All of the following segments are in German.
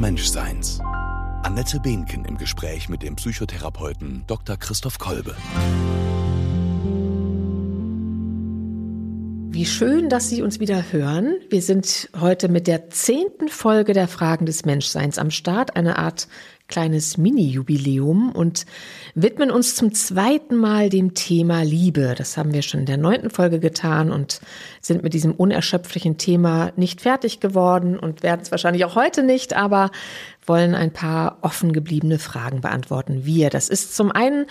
Menschseins. Annette Behnken im Gespräch mit dem Psychotherapeuten Dr. Christoph Kolbe. Wie schön, dass Sie uns wieder hören. Wir sind heute mit der zehnten Folge der Fragen des Menschseins am Start, eine Art kleines Mini-Jubiläum und widmen uns zum zweiten Mal dem Thema Liebe. Das haben wir schon in der neunten Folge getan und sind mit diesem unerschöpflichen Thema nicht fertig geworden und werden es wahrscheinlich auch heute nicht, aber wollen ein paar offen gebliebene Fragen beantworten. Wir, das ist zum einen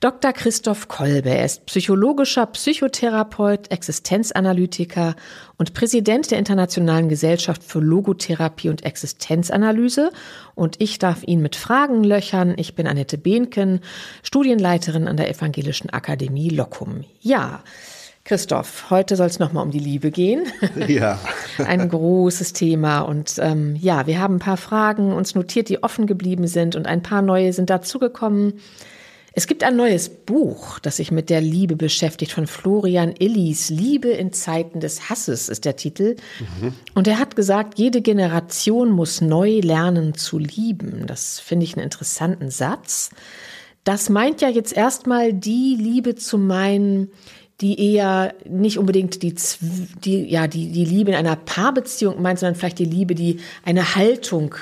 Dr. Christoph Kolbe. Er ist psychologischer Psychotherapeut, Existenzanalytiker und Präsident der Internationalen Gesellschaft für Logotherapie und Existenzanalyse. Und ich darf ihn mit Fragen löchern. Ich bin Annette Behnken, Studienleiterin an der Evangelischen Akademie Locum. Ja, Christoph, heute soll es nochmal um die Liebe gehen. Ja. ein großes Thema. Und ähm, ja, wir haben ein paar Fragen uns notiert, die offen geblieben sind und ein paar neue sind dazugekommen. Es gibt ein neues Buch, das sich mit der Liebe beschäftigt, von Florian Illis. Liebe in Zeiten des Hasses ist der Titel. Mhm. Und er hat gesagt, jede Generation muss neu lernen zu lieben. Das finde ich einen interessanten Satz. Das meint ja jetzt erstmal die Liebe zu meinen, die eher nicht unbedingt die, die, ja, die, die Liebe in einer Paarbeziehung meint, sondern vielleicht die Liebe, die eine Haltung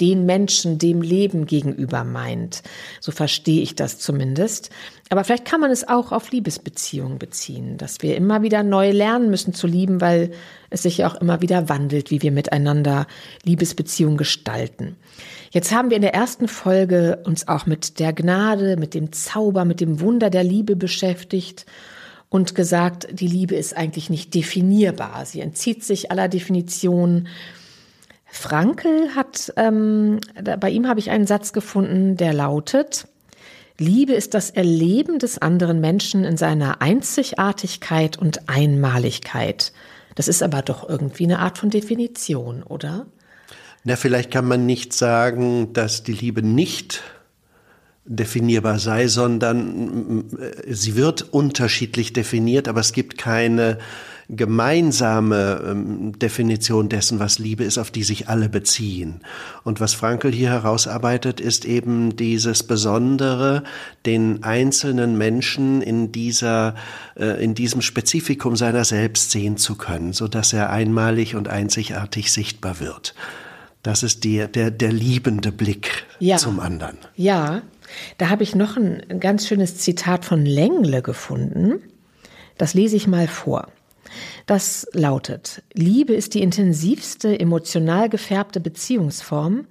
den Menschen, dem Leben gegenüber meint. So verstehe ich das zumindest. Aber vielleicht kann man es auch auf Liebesbeziehungen beziehen, dass wir immer wieder neu lernen müssen zu lieben, weil es sich ja auch immer wieder wandelt, wie wir miteinander Liebesbeziehungen gestalten. Jetzt haben wir in der ersten Folge uns auch mit der Gnade, mit dem Zauber, mit dem Wunder der Liebe beschäftigt und gesagt, die Liebe ist eigentlich nicht definierbar. Sie entzieht sich aller Definition. Frankel hat, ähm, bei ihm habe ich einen Satz gefunden, der lautet, Liebe ist das Erleben des anderen Menschen in seiner Einzigartigkeit und Einmaligkeit. Das ist aber doch irgendwie eine Art von Definition, oder? Na, vielleicht kann man nicht sagen, dass die Liebe nicht definierbar sei, sondern äh, sie wird unterschiedlich definiert, aber es gibt keine gemeinsame ähm, Definition dessen, was Liebe ist, auf die sich alle beziehen. Und was Frankel hier herausarbeitet, ist eben dieses Besondere, den einzelnen Menschen in dieser, äh, in diesem Spezifikum seiner selbst sehen zu können, so dass er einmalig und einzigartig sichtbar wird. Das ist die, der, der liebende Blick ja. zum anderen. Ja, da habe ich noch ein ganz schönes Zitat von Lengle gefunden. Das lese ich mal vor. Das lautet, Liebe ist die intensivste, emotional gefärbte Beziehungsform,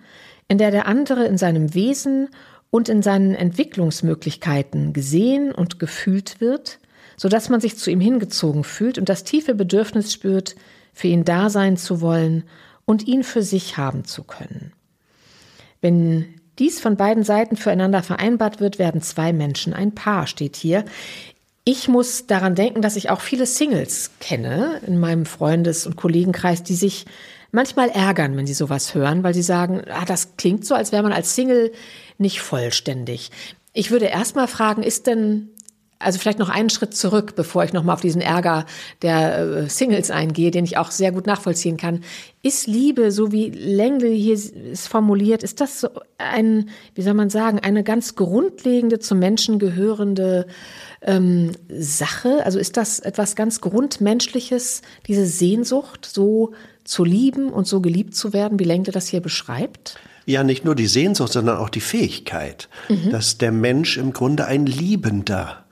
in der der andere in seinem Wesen und in seinen Entwicklungsmöglichkeiten gesehen und gefühlt wird, so dass man sich zu ihm hingezogen fühlt und das tiefe Bedürfnis spürt, für ihn da sein zu wollen und ihn für sich haben zu können. Wenn dies von beiden Seiten füreinander vereinbart wird, werden zwei Menschen ein Paar, steht hier. Ich muss daran denken, dass ich auch viele Singles kenne in meinem Freundes- und Kollegenkreis, die sich manchmal ärgern, wenn sie sowas hören, weil sie sagen, ah, das klingt so, als wäre man als Single nicht vollständig. Ich würde erst mal fragen, ist denn also vielleicht noch einen Schritt zurück, bevor ich nochmal auf diesen Ärger der äh, Singles eingehe, den ich auch sehr gut nachvollziehen kann. Ist Liebe, so wie Lengle hier es formuliert, ist das so ein, wie soll man sagen, eine ganz grundlegende zum Menschen gehörende ähm, Sache? Also ist das etwas ganz Grundmenschliches, diese Sehnsucht, so zu lieben und so geliebt zu werden, wie Lengle das hier beschreibt? Ja, nicht nur die Sehnsucht, sondern auch die Fähigkeit, mhm. dass der Mensch im Grunde ein Liebender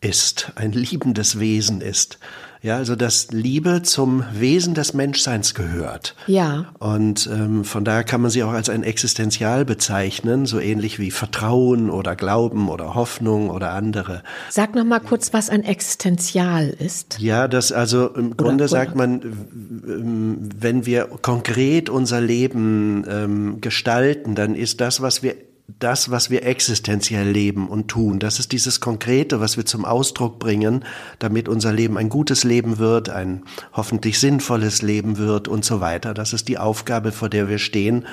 ist, ein liebendes Wesen ist. Ja, also dass Liebe zum Wesen des Menschseins gehört. Ja. Und ähm, von daher kann man sie auch als ein Existenzial bezeichnen, so ähnlich wie Vertrauen oder Glauben oder Hoffnung oder andere. Sag noch mal kurz, was ein Existenzial ist. Ja, das also im Grunde oder? sagt man, wenn wir konkret unser Leben ähm, gestalten, dann ist das, was wir das, was wir existenziell leben und tun. Das ist dieses Konkrete, was wir zum Ausdruck bringen, damit unser Leben ein gutes Leben wird, ein hoffentlich sinnvolles Leben wird und so weiter. Das ist die Aufgabe, vor der wir stehen,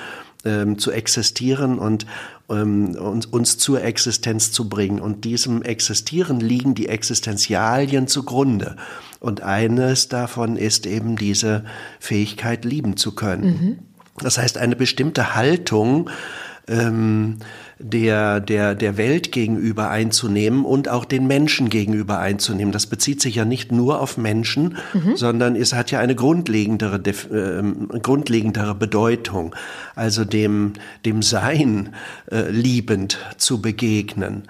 ähm, zu existieren und ähm, uns, uns zur Existenz zu bringen. Und diesem Existieren liegen die Existenzialien zugrunde. Und eines davon ist eben diese Fähigkeit, lieben zu können. Mhm. Das heißt, eine bestimmte Haltung ähm, der, der, der Welt gegenüber einzunehmen und auch den Menschen gegenüber einzunehmen. Das bezieht sich ja nicht nur auf Menschen, mhm. sondern es hat ja eine grundlegendere, äh, grundlegendere Bedeutung, also dem, dem Sein äh, liebend zu begegnen.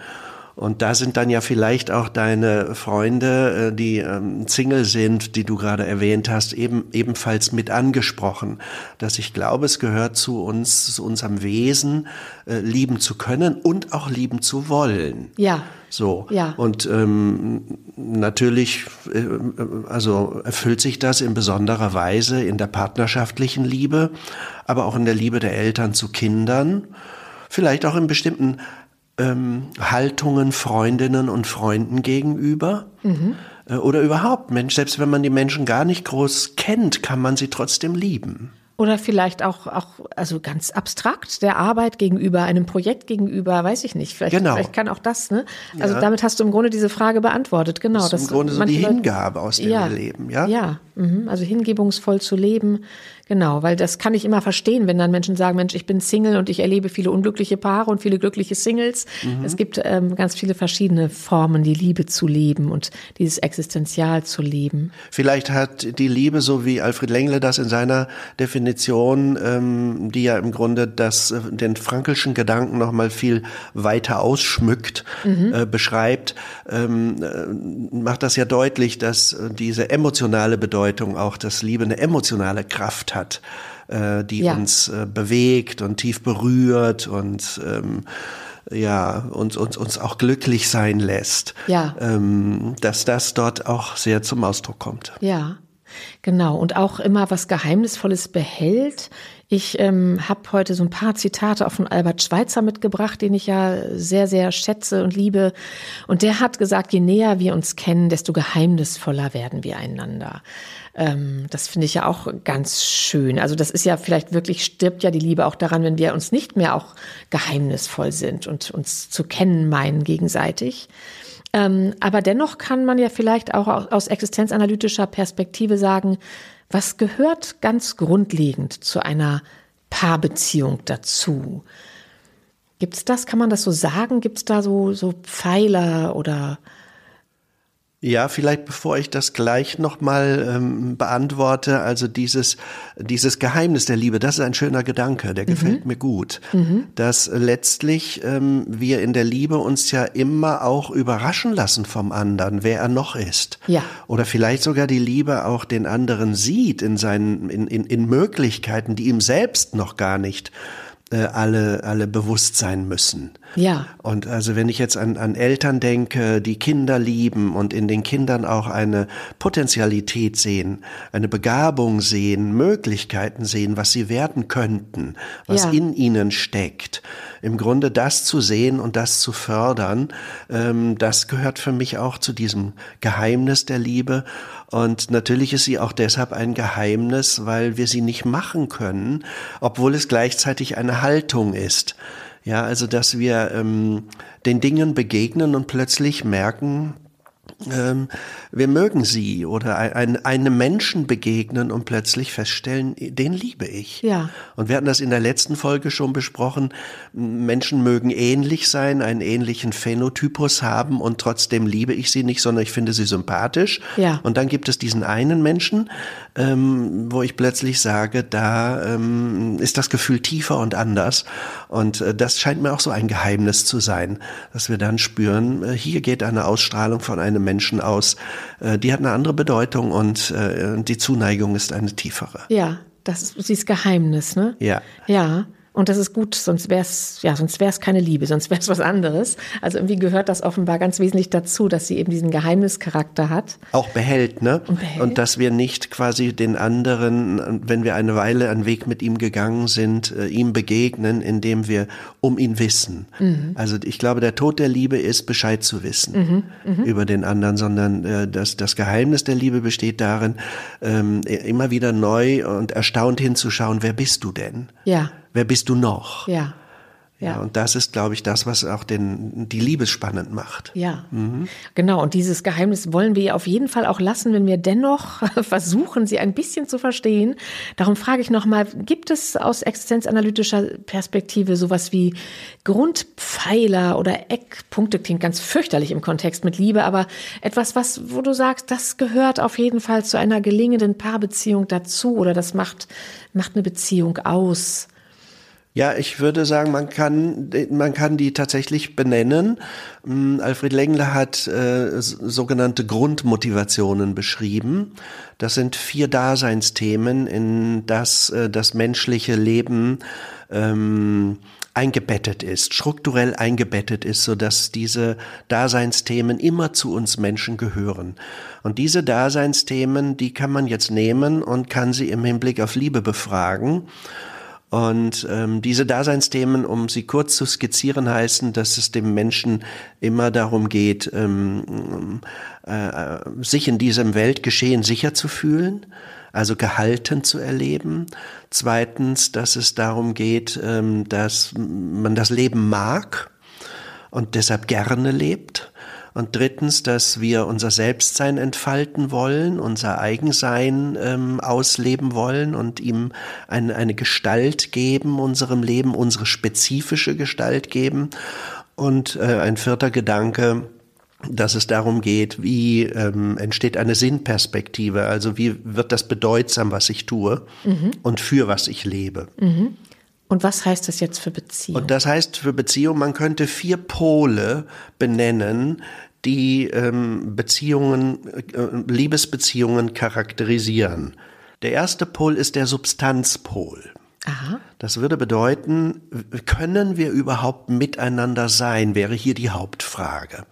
Und da sind dann ja vielleicht auch deine Freunde, äh, die ähm, Single sind, die du gerade erwähnt hast, eben ebenfalls mit angesprochen. Dass ich glaube, es gehört zu uns, zu unserem Wesen, äh, lieben zu können und auch lieben zu wollen. Ja. So. Ja. Und ähm, natürlich, äh, also erfüllt sich das in besonderer Weise in der partnerschaftlichen Liebe, aber auch in der Liebe der Eltern zu Kindern vielleicht auch in bestimmten ähm, Haltungen Freundinnen und Freunden gegenüber. Mhm. Äh, oder überhaupt, Mensch, selbst wenn man die Menschen gar nicht groß kennt, kann man sie trotzdem lieben. Oder vielleicht auch, auch, also ganz abstrakt der Arbeit gegenüber, einem Projekt gegenüber, weiß ich nicht. Vielleicht, genau. vielleicht kann auch das, ne? Also ja. damit hast du im Grunde diese Frage beantwortet, genau. Das ist im Grunde so die Hingabe, aus der ja, wir leben, ja? Ja, mhm. also hingebungsvoll zu leben, Genau, weil das kann ich immer verstehen, wenn dann Menschen sagen, Mensch, ich bin Single und ich erlebe viele unglückliche Paare und viele glückliche Singles. Mhm. Es gibt ähm, ganz viele verschiedene Formen, die Liebe zu leben und dieses Existenzial zu leben. Vielleicht hat die Liebe, so wie Alfred Lengle das in seiner Definition, ähm, die ja im Grunde das, äh, den frankelschen Gedanken noch mal viel weiter ausschmückt, mhm. äh, beschreibt, ähm, äh, macht das ja deutlich, dass äh, diese emotionale Bedeutung auch, dass Liebe eine emotionale Kraft hat hat, äh, die ja. uns äh, bewegt und tief berührt und ähm, ja, uns, uns, uns auch glücklich sein lässt. Ja. Ähm, dass das dort auch sehr zum Ausdruck kommt. Ja. Genau, und auch immer was Geheimnisvolles behält. Ich ähm, habe heute so ein paar Zitate auch von Albert Schweitzer mitgebracht, den ich ja sehr, sehr schätze und liebe. Und der hat gesagt, je näher wir uns kennen, desto geheimnisvoller werden wir einander. Ähm, das finde ich ja auch ganz schön. Also das ist ja vielleicht wirklich, stirbt ja die Liebe auch daran, wenn wir uns nicht mehr auch geheimnisvoll sind und uns zu kennen meinen gegenseitig. Ähm, aber dennoch kann man ja vielleicht auch aus existenzanalytischer Perspektive sagen, was gehört ganz grundlegend zu einer Paarbeziehung dazu? Gibt es das? Kann man das so sagen? Gibt es da so, so Pfeiler oder ja, vielleicht bevor ich das gleich nochmal ähm, beantworte, also dieses, dieses Geheimnis der Liebe, das ist ein schöner Gedanke, der mhm. gefällt mir gut. Mhm. Dass letztlich ähm, wir in der Liebe uns ja immer auch überraschen lassen vom anderen, wer er noch ist. Ja. Oder vielleicht sogar die Liebe auch den anderen sieht in seinen, in, in, in Möglichkeiten, die ihm selbst noch gar nicht äh, alle, alle bewusst sein müssen. Ja. Und also wenn ich jetzt an, an Eltern denke, die Kinder lieben und in den Kindern auch eine Potentialität sehen, eine Begabung sehen, Möglichkeiten sehen, was sie werden könnten, was ja. in ihnen steckt. Im Grunde das zu sehen und das zu fördern, ähm, das gehört für mich auch zu diesem Geheimnis der Liebe. Und natürlich ist sie auch deshalb ein Geheimnis, weil wir sie nicht machen können, obwohl es gleichzeitig eine Haltung ist. Ja, also dass wir ähm, den Dingen begegnen und plötzlich merken, ähm, wir mögen sie oder ein, einem Menschen begegnen und plötzlich feststellen, den liebe ich. Ja. Und wir hatten das in der letzten Folge schon besprochen. Menschen mögen ähnlich sein, einen ähnlichen Phänotypus haben und trotzdem liebe ich sie nicht, sondern ich finde sie sympathisch. Ja. Und dann gibt es diesen einen Menschen, ähm, wo ich plötzlich sage, da ähm, ist das Gefühl tiefer und anders. Und äh, das scheint mir auch so ein Geheimnis zu sein, dass wir dann spüren, äh, hier geht eine Ausstrahlung von einem Menschen aus, äh, die hat eine andere Bedeutung und äh, die Zuneigung ist eine tiefere. Ja, das ist dieses Geheimnis, ne? Ja. Ja. Und das ist gut, sonst wäre es ja, sonst wäre es keine Liebe, sonst wäre es was anderes. Also irgendwie gehört das offenbar ganz wesentlich dazu, dass sie eben diesen Geheimnischarakter hat. Auch behält, ne? Und, behält. Und dass wir nicht quasi den anderen, wenn wir eine Weile einen Weg mit ihm gegangen sind, äh, ihm begegnen, indem wir um ihn wissen. Mhm. Also ich glaube, der Tod der Liebe ist Bescheid zu wissen mhm. Mhm. über den anderen, sondern äh, das, das Geheimnis der Liebe besteht darin, ähm, immer wieder neu und erstaunt hinzuschauen, wer bist du denn? Ja. Wer bist du noch? Ja. Ja. ja. und das ist, glaube ich, das, was auch den, die Liebe spannend macht. Ja, mhm. genau. Und dieses Geheimnis wollen wir auf jeden Fall auch lassen, wenn wir dennoch versuchen, sie ein bisschen zu verstehen. Darum frage ich nochmal, gibt es aus existenzanalytischer Perspektive sowas wie Grundpfeiler oder Eckpunkte? Klingt ganz fürchterlich im Kontext mit Liebe, aber etwas, was, wo du sagst, das gehört auf jeden Fall zu einer gelingenden Paarbeziehung dazu oder das macht, macht eine Beziehung aus? Ja, ich würde sagen, man kann, man kann die tatsächlich benennen. Hm, Alfred Lengler hat äh, sogenannte Grundmotivationen beschrieben. Das sind vier Daseinsthemen, in das äh, das menschliche Leben ähm, eingebettet ist, strukturell eingebettet ist, so dass diese Daseinsthemen immer zu uns Menschen gehören. Und diese Daseinsthemen, die kann man jetzt nehmen und kann sie im Hinblick auf Liebe befragen und ähm, diese Daseinsthemen, um sie kurz zu skizzieren, heißen, dass es dem Menschen immer darum geht, ähm, äh, sich in diesem Weltgeschehen sicher zu fühlen, also gehalten zu erleben. Zweitens, dass es darum geht, ähm, dass man das Leben mag und deshalb gerne lebt. Und drittens, dass wir unser Selbstsein entfalten wollen, unser Eigensein ähm, ausleben wollen und ihm ein, eine Gestalt geben, unserem Leben, unsere spezifische Gestalt geben. Und äh, ein vierter Gedanke, dass es darum geht, wie ähm, entsteht eine Sinnperspektive, also wie wird das bedeutsam, was ich tue mhm. und für was ich lebe. Mhm. Und was heißt das jetzt für Beziehung? Und das heißt für Beziehung, man könnte vier Pole benennen, die ähm, Beziehungen, äh, Liebesbeziehungen charakterisieren. Der erste Pol ist der Substanzpol. Aha. Das würde bedeuten, können wir überhaupt miteinander sein, wäre hier die Hauptfrage.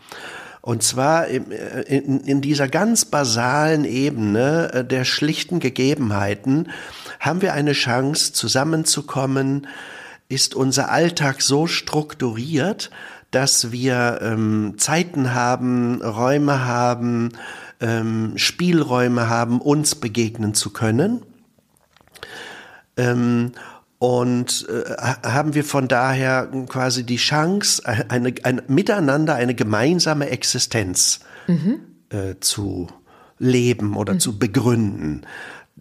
Und zwar in, in, dieser ganz basalen Ebene äh, der schlichten Gegebenheiten haben wir eine Chance, zusammenzukommen, ist unser Alltag so strukturiert, dass wir ähm, Zeiten haben, Räume haben, ähm, Spielräume haben, uns begegnen zu können. Ähm, und äh, haben wir von daher quasi die Chance, eine, ein Miteinander eine gemeinsame Existenz mhm. äh, zu leben oder mhm. zu begründen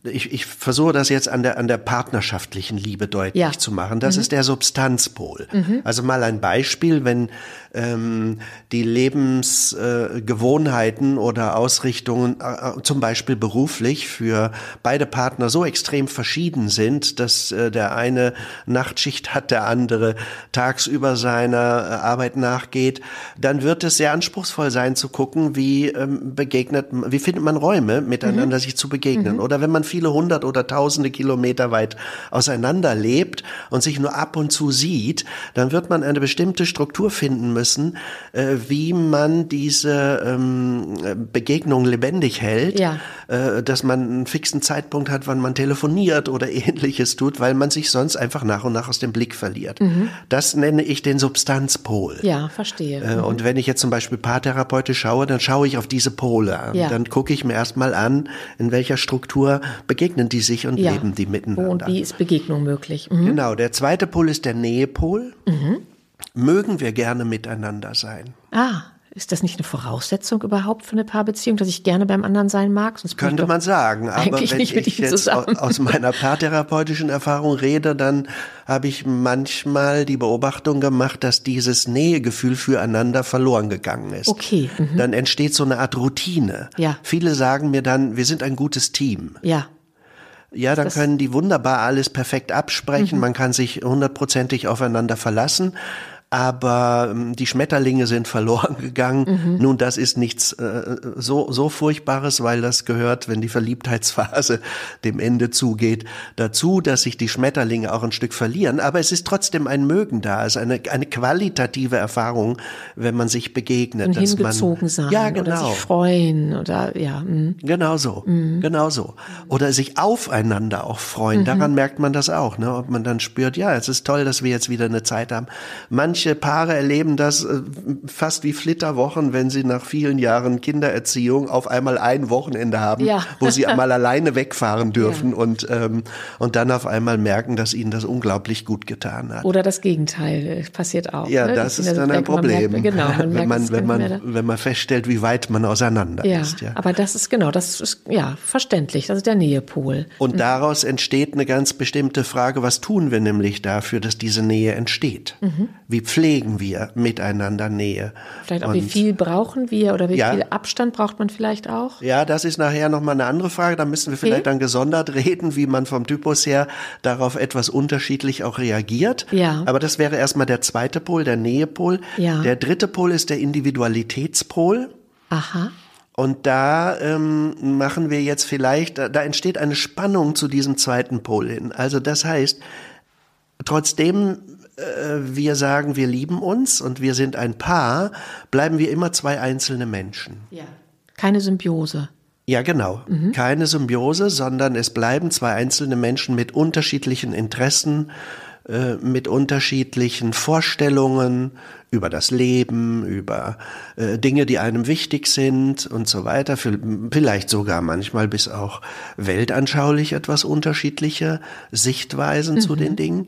ich, ich versuche das jetzt an der, an der partnerschaftlichen Liebe deutlich ja. zu machen. Das mhm. ist der Substanzpol. Mhm. Also mal ein Beispiel, wenn ähm, die Lebensgewohnheiten äh, oder Ausrichtungen, äh, äh, zum Beispiel beruflich, für beide Partner so extrem verschieden sind, dass äh, der eine Nachtschicht hat, der andere tagsüber seiner äh, Arbeit nachgeht, dann wird es sehr anspruchsvoll sein zu gucken, wie ähm, begegnet, wie findet man Räume, miteinander mhm. sich zu begegnen. Mhm. Oder wenn man viele hundert oder tausende Kilometer weit auseinander lebt und sich nur ab und zu sieht, dann wird man eine bestimmte Struktur finden müssen, müssen, äh, wie man diese ähm, Begegnung lebendig hält, ja. äh, dass man einen fixen Zeitpunkt hat, wann man telefoniert oder ähnliches tut, weil man sich sonst einfach nach und nach aus dem Blick verliert. Mhm. Das nenne ich den Substanzpol. Ja, verstehe. Äh, mhm. Und wenn ich jetzt zum Beispiel Paartherapeutisch schaue, dann schaue ich auf diese Pole. Ja. Dann gucke ich mir erstmal an, in welcher Struktur begegnen die sich und ja. leben die miteinander. Und wie ist Begegnung möglich? Mhm. Genau, der zweite Pol ist der Nähepol. Mhm mögen wir gerne miteinander sein. Ah, ist das nicht eine Voraussetzung überhaupt für eine Paarbeziehung, dass ich gerne beim anderen sein mag? Sonst Könnte man sagen, aber wenn ich jetzt zusammen. aus meiner paartherapeutischen Erfahrung rede, dann habe ich manchmal die Beobachtung gemacht, dass dieses Nähegefühl füreinander verloren gegangen ist. Okay. Mhm. Dann entsteht so eine Art Routine. Ja. Viele sagen mir dann, wir sind ein gutes Team. Ja. Ja, dann können die wunderbar alles perfekt absprechen. Mhm. Man kann sich hundertprozentig aufeinander verlassen aber ähm, die Schmetterlinge sind verloren gegangen. Mhm. Nun, das ist nichts äh, so, so Furchtbares, weil das gehört, wenn die Verliebtheitsphase dem Ende zugeht, dazu, dass sich die Schmetterlinge auch ein Stück verlieren. Aber es ist trotzdem ein Mögen da, es ist eine, eine qualitative Erfahrung, wenn man sich begegnet. Und hingezogen man, sein ja, genau. oder sich freuen oder ja. Mh. Genau so, mhm. genau so. Oder sich aufeinander auch freuen. Mhm. Daran merkt man das auch, ne? ob man dann spürt, ja, es ist toll, dass wir jetzt wieder eine Zeit haben. Manche manche Paare erleben das äh, fast wie Flitterwochen, wenn sie nach vielen Jahren Kindererziehung auf einmal ein Wochenende haben, Ja. wo sie einmal alleine wegfahren dürfen Ja. und, ähm, und dann auf einmal merken, dass ihnen das unglaublich gut getan hat. Oder das Gegenteil äh, passiert auch. Ja, ne? Das ist dann ein man Problem. Merkt, genau, man merkt wenn man, wenn wenn feststellt, wie weit man auseinander Ja, ist. Ja. aber das ist genau, das ist ja verständlich. Das ist der Nähepol. Und daraus entsteht eine ganz bestimmte Frage, was tun wir nämlich dafür, dass diese Nähe entsteht? Mhm. Wie pflegen wir miteinander Nähe? Vielleicht auch, Und- wie viel brauchen wir oder wie Ja. viel Abstand braucht man vielleicht auch? Ja, das ist nachher nochmal eine andere Frage. Da müssen wir vielleicht Okay. dann gesondert reden, wie man vom Typus her darauf etwas unterschiedlich auch reagiert. Ja. Aber das wäre erstmal der zweite Pol, der Nähepol. Ja. Der dritte Pol ist der Individualitätspol. Aha. Und da ähm, machen wir jetzt vielleicht, da, da entsteht eine Spannung zu diesem zweiten Pol hin. Also das heißt, trotzdem wir sagen, wir lieben uns und wir sind ein Paar, bleiben wir immer zwei einzelne Menschen. Ja. Keine Symbiose. Ja, genau. Keine Symbiose, sondern es bleiben zwei einzelne Menschen mit unterschiedlichen Interessen, äh, mit unterschiedlichen Vorstellungen über das Leben, über äh, Dinge, die einem wichtig sind und so weiter. Vielleicht sogar manchmal bis auch weltanschaulich etwas unterschiedliche Sichtweisen zu den Dingen.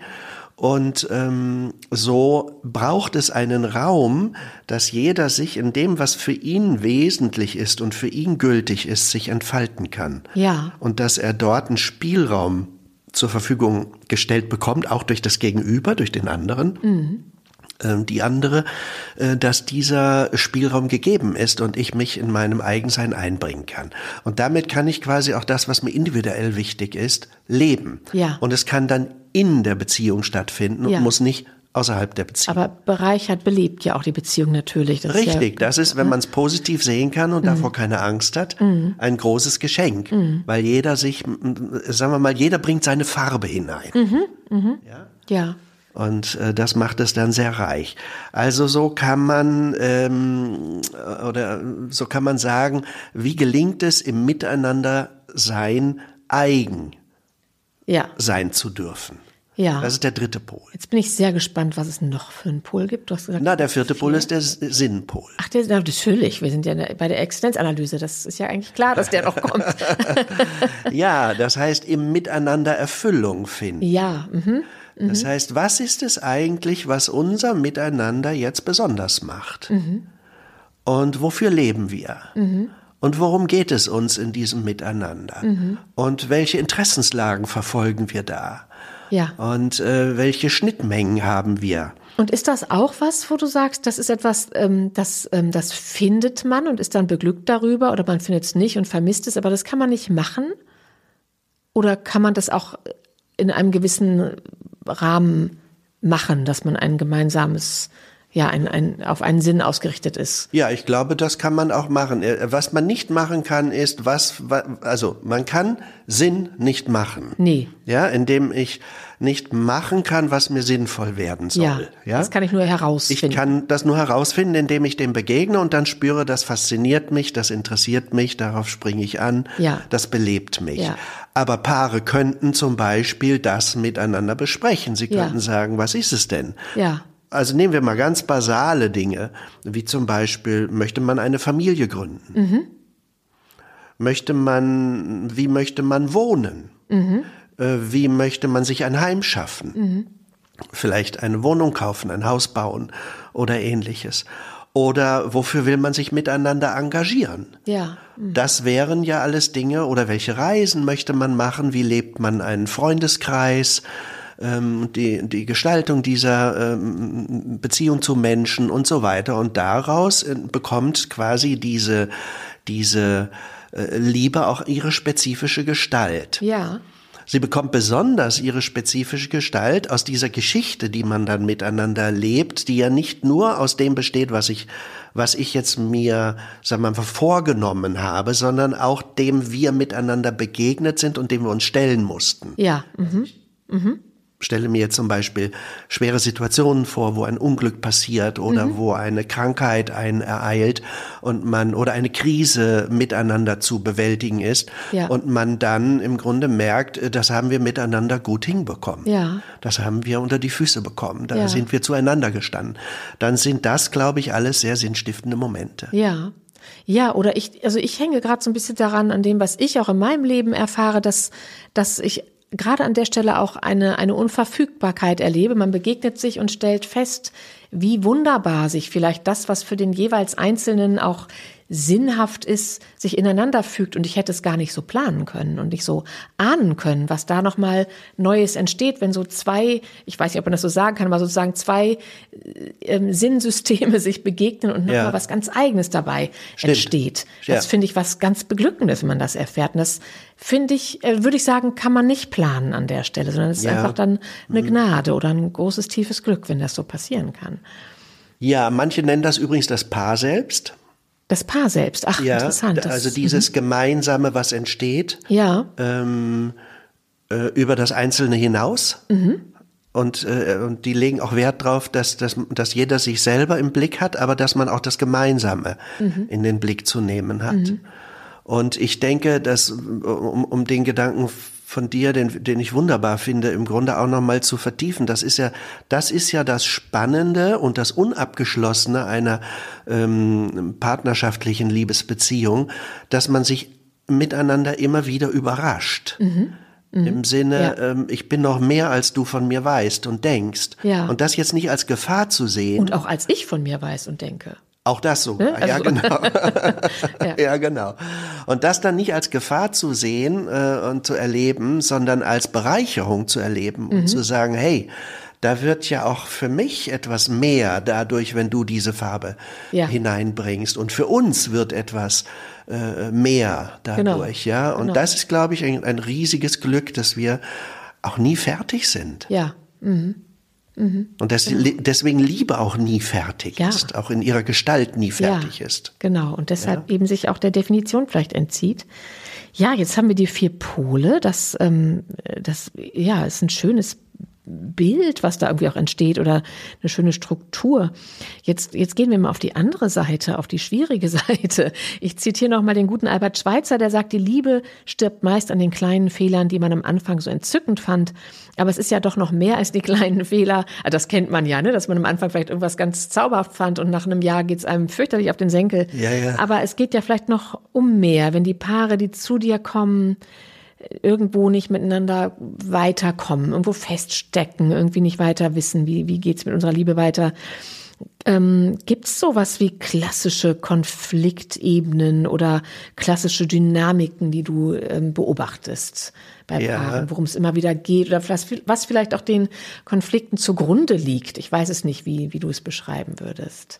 Und ähm, so braucht es einen Raum, dass jeder sich in dem, was für ihn wesentlich ist und für ihn gültig ist, sich entfalten kann. Ja. Und dass er dort einen Spielraum zur Verfügung gestellt bekommt, auch durch das Gegenüber, durch den anderen. ähm, Die andere, äh, dass dieser Spielraum gegeben ist und ich mich in meinem Eigensein einbringen kann. Und damit kann ich quasi auch das, was mir individuell wichtig ist, leben. Ja. Und es kann dann in der Beziehung stattfinden und Ja. muss nicht außerhalb der Beziehung. Aber bereichert, belebt ja auch die Beziehung natürlich. Das ist Richtig, ja, das ist, wenn man es positiv sehen kann und davor keine Angst hat, ein großes Geschenk, weil jeder sich, sagen wir mal, jeder bringt seine Farbe hinein. Ja. Und äh, das macht es dann sehr reich. Also so kann man ähm, oder so kann man sagen, wie gelingt es im Miteinander sein, eigen Ja. sein zu dürfen. Ja. Das ist der dritte Pol. Jetzt bin ich sehr gespannt, was es noch für einen Pol gibt. Du hast gesagt, Na, der vierte Pol ist der Sinnpol. Ach, der, na, natürlich. Wir sind ja bei der Existenzanalyse. Das ist ja eigentlich klar, dass der noch kommt. Ja, das heißt im Miteinander Erfüllung finden. ja. Mhm. Das heißt, was ist es eigentlich, was unser Miteinander jetzt besonders macht? Und wofür leben wir? Und worum geht es uns in diesem Miteinander? Und welche Interessenslagen verfolgen wir da? Ja. Und äh, welche Schnittmengen haben wir? Und ist das auch was, wo du sagst, das ist etwas, ähm, das, ähm, das findet man und ist dann beglückt darüber oder man findet es nicht und vermisst es, aber das kann man nicht machen? Oder kann man das auch in einem gewissen Rahmen machen, dass man ein gemeinsames, ja, ein, ein, auf einen Sinn ausgerichtet ist? Ja, ich glaube, das kann man auch machen. Äh, Was man nicht machen kann, ist, was, wa- also man kann Sinn nicht machen. Nee. Ja, indem ich nicht machen kann, was mir sinnvoll werden soll. Ja, Ja, das kann ich nur Ich herausfinden. kann das nur herausfinden, indem ich dem begegne und dann spüre, das fasziniert mich, das interessiert mich, darauf springe ich an, Ja. das belebt mich. Ja. Aber Paare könnten zum Beispiel das miteinander besprechen. Sie Ja. könnten sagen, was ist es denn? Ja. Also nehmen wir mal ganz basale Dinge, wie zum Beispiel, möchte man eine Familie gründen? Mhm. Möchte man, wie möchte man wohnen? Mhm. Äh, Wie möchte man sich ein Heim schaffen? Vielleicht eine Wohnung kaufen, ein Haus bauen oder ähnliches. Oder wofür will man sich miteinander engagieren? Ja. Das wären ja alles Dinge, oder welche Reisen möchte man machen? Wie lebt man einen Freundeskreis? Ähm, die, die Gestaltung dieser ähm, Beziehung zu Menschen und so weiter. Und daraus äh, bekommt quasi diese, diese äh, Liebe auch ihre spezifische Gestalt. Ja. Sie bekommt besonders ihre spezifische Gestalt aus dieser Geschichte, die man dann miteinander lebt, die ja nicht nur aus dem besteht, was ich, was ich jetzt mir, sagen wir mal, vorgenommen habe, sondern auch dem wir miteinander begegnet sind und dem wir uns stellen mussten. Ja. Mhm. Stelle mir zum Beispiel schwere Situationen vor, wo ein Unglück passiert oder mhm. wo eine Krankheit einen ereilt und man oder eine Krise miteinander zu bewältigen ist ja. und man dann im Grunde merkt, äh, das haben wir miteinander gut hinbekommen. Ja. Das haben wir unter die Füße bekommen. Da ja. sind wir zueinander gestanden. Dann sind das, glaube ich, alles sehr sinnstiftende Momente. Ja. Ja, oder ich, also ich hänge gerade so ein bisschen daran, an dem, was ich auch in meinem Leben erfahre, dass, dass ich gerade an der Stelle auch eine, eine Unverfügbarkeit erlebe. Man begegnet sich und stellt fest, wie wunderbar sich vielleicht das, was für den jeweils Einzelnen auch sinnhaft ist, sich ineinander fügt und ich hätte es gar nicht so planen können und nicht so ahnen können, was da nochmal Neues entsteht, wenn so zwei, ich weiß nicht, ob man das so sagen kann, aber sozusagen zwei äh, Sinnsysteme sich begegnen und nochmal ja. was ganz Eigenes dabei Stimmt. entsteht. Das ja. finde ich was ganz Beglückendes, wenn man das erfährt. Und das finde ich, äh, würde ich sagen, kann man nicht planen an der Stelle, sondern es ist ja. einfach dann eine mhm. Gnade oder ein großes, tiefes Glück, wenn das so passieren kann. Ja, manche nennen das übrigens das Paar selbst. Das Paar selbst, ach, ja, interessant. Also dieses mhm. Gemeinsame, was entsteht, ja. Ähm, äh, über das Einzelne hinaus. Mhm. Und, äh, und die legen auch Wert darauf, dass, dass, dass jeder sich selber im Blick hat, aber dass man auch das Gemeinsame mhm. in den Blick zu nehmen hat. Mhm. Und ich denke, dass, um, um den Gedanken von dir, den, den ich wunderbar finde, im Grunde auch nochmal zu vertiefen. Das ist ja, das ist ja das Spannende und das Unabgeschlossene einer ähm, partnerschaftlichen Liebesbeziehung, dass man sich miteinander immer wieder überrascht. Mhm. Mhm. Im Sinne, ja. ähm, ich bin noch mehr, als du von mir weißt und denkst. Ja. Und das jetzt nicht als Gefahr zu sehen. Und auch als ich von mir weiß und denke. Auch das so. Ne? Also ja, genau. ja. ja. genau. Und das dann nicht als Gefahr zu sehen äh, und zu erleben, sondern als Bereicherung zu erleben mhm. und zu sagen, hey, da wird ja auch für mich etwas mehr dadurch, wenn du diese Farbe ja. hineinbringst. Und für uns wird etwas äh, mehr dadurch, genau. ja. Und genau. das ist, glaube ich, ein, ein riesiges Glück, dass wir auch nie fertig sind. Ja. Mhm. Mhm. Und das, genau. deswegen Liebe auch nie fertig ja. ist, auch in ihrer Gestalt nie fertig ja, ist. Genau, und deshalb ja. eben sich auch der Definition vielleicht entzieht. Ja, jetzt haben wir die vier Pole. Das, ähm, das ja, ist ein schönes Bild, was da irgendwie auch entsteht oder eine schöne Struktur. Jetzt, jetzt gehen wir mal auf die andere Seite, auf die schwierige Seite. Ich zitiere nochmal den guten Albert Schweitzer, der sagt, die Liebe stirbt meist an den kleinen Fehlern, die man am Anfang so entzückend fand. Aber es ist ja doch noch mehr als die kleinen Fehler. Ah, das kennt man ja, ne? dass man am Anfang vielleicht irgendwas ganz zauberhaft fand und nach einem Jahr geht es einem fürchterlich auf den Senkel. Ja, ja. Aber es geht ja vielleicht noch um mehr, wenn die Paare, die zu dir kommen, irgendwo nicht miteinander weiterkommen, irgendwo feststecken, irgendwie nicht weiter wissen, wie, wie geht's mit unserer Liebe weiter. Ähm, Gibt es sowas wie klassische Konfliktebenen oder klassische Dynamiken, die du ähm, beobachtest bei ja. Paaren, worum es immer wieder geht oder was, was vielleicht auch den Konflikten zugrunde liegt? Ich weiß es nicht, wie, wie du es beschreiben würdest.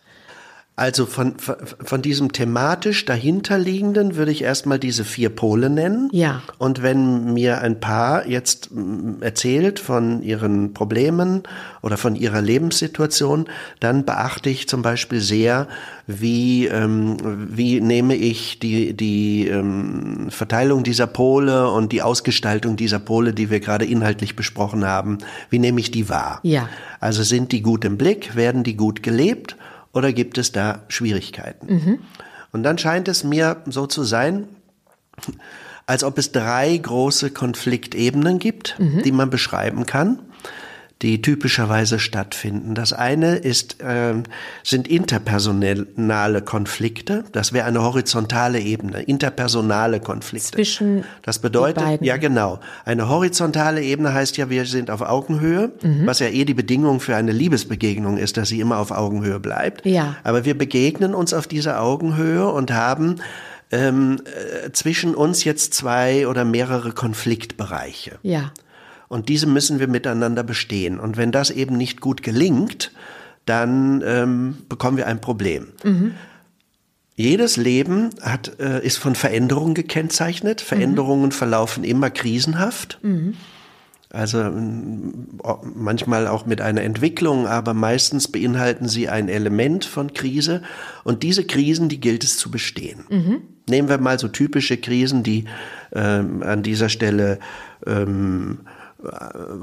Also von, von diesem thematisch dahinterliegenden würde ich erstmal diese vier Pole nennen. Ja. Und wenn mir ein Paar jetzt mm, erzählt von ihren Problemen oder von ihrer Lebenssituation, dann beachte ich zum Beispiel sehr, wie, ähm, wie nehme ich die, die ähm, Verteilung dieser Pole und die Ausgestaltung dieser Pole, die wir gerade inhaltlich besprochen haben, wie nehme ich die wahr? Ja. Also sind die gut im Blick, werden die gut gelebt? Oder gibt es da Schwierigkeiten? Mhm. Und dann scheint es mir so zu sein, als ob es drei große Konfliktebenen gibt, mhm. die man beschreiben kann die typischerweise stattfinden. Das eine ist, äh, sind interpersonale Konflikte. Das wäre eine horizontale Ebene, interpersonale Konflikte. Zwischen das bedeutet, ja genau, eine horizontale Ebene heißt ja, wir sind auf Augenhöhe, mhm. was ja eh die Bedingung für eine Liebesbegegnung ist, dass sie immer auf Augenhöhe bleibt. Ja. Aber wir begegnen uns auf dieser Augenhöhe und haben ähm, äh, zwischen uns jetzt zwei oder mehrere Konfliktbereiche. Ja. Und diese müssen wir miteinander bestehen. Und wenn das eben nicht gut gelingt, dann ähm, bekommen wir ein Problem. Mhm. Jedes Leben hat, äh, ist von Veränderungen gekennzeichnet. Veränderungen mhm. verlaufen immer krisenhaft. Mhm. Also manchmal auch mit einer Entwicklung, aber meistens beinhalten sie ein Element von Krise. Und diese Krisen, die gilt es zu bestehen. Mhm. Nehmen wir mal so typische Krisen, die ähm, an dieser Stelle ähm, äh,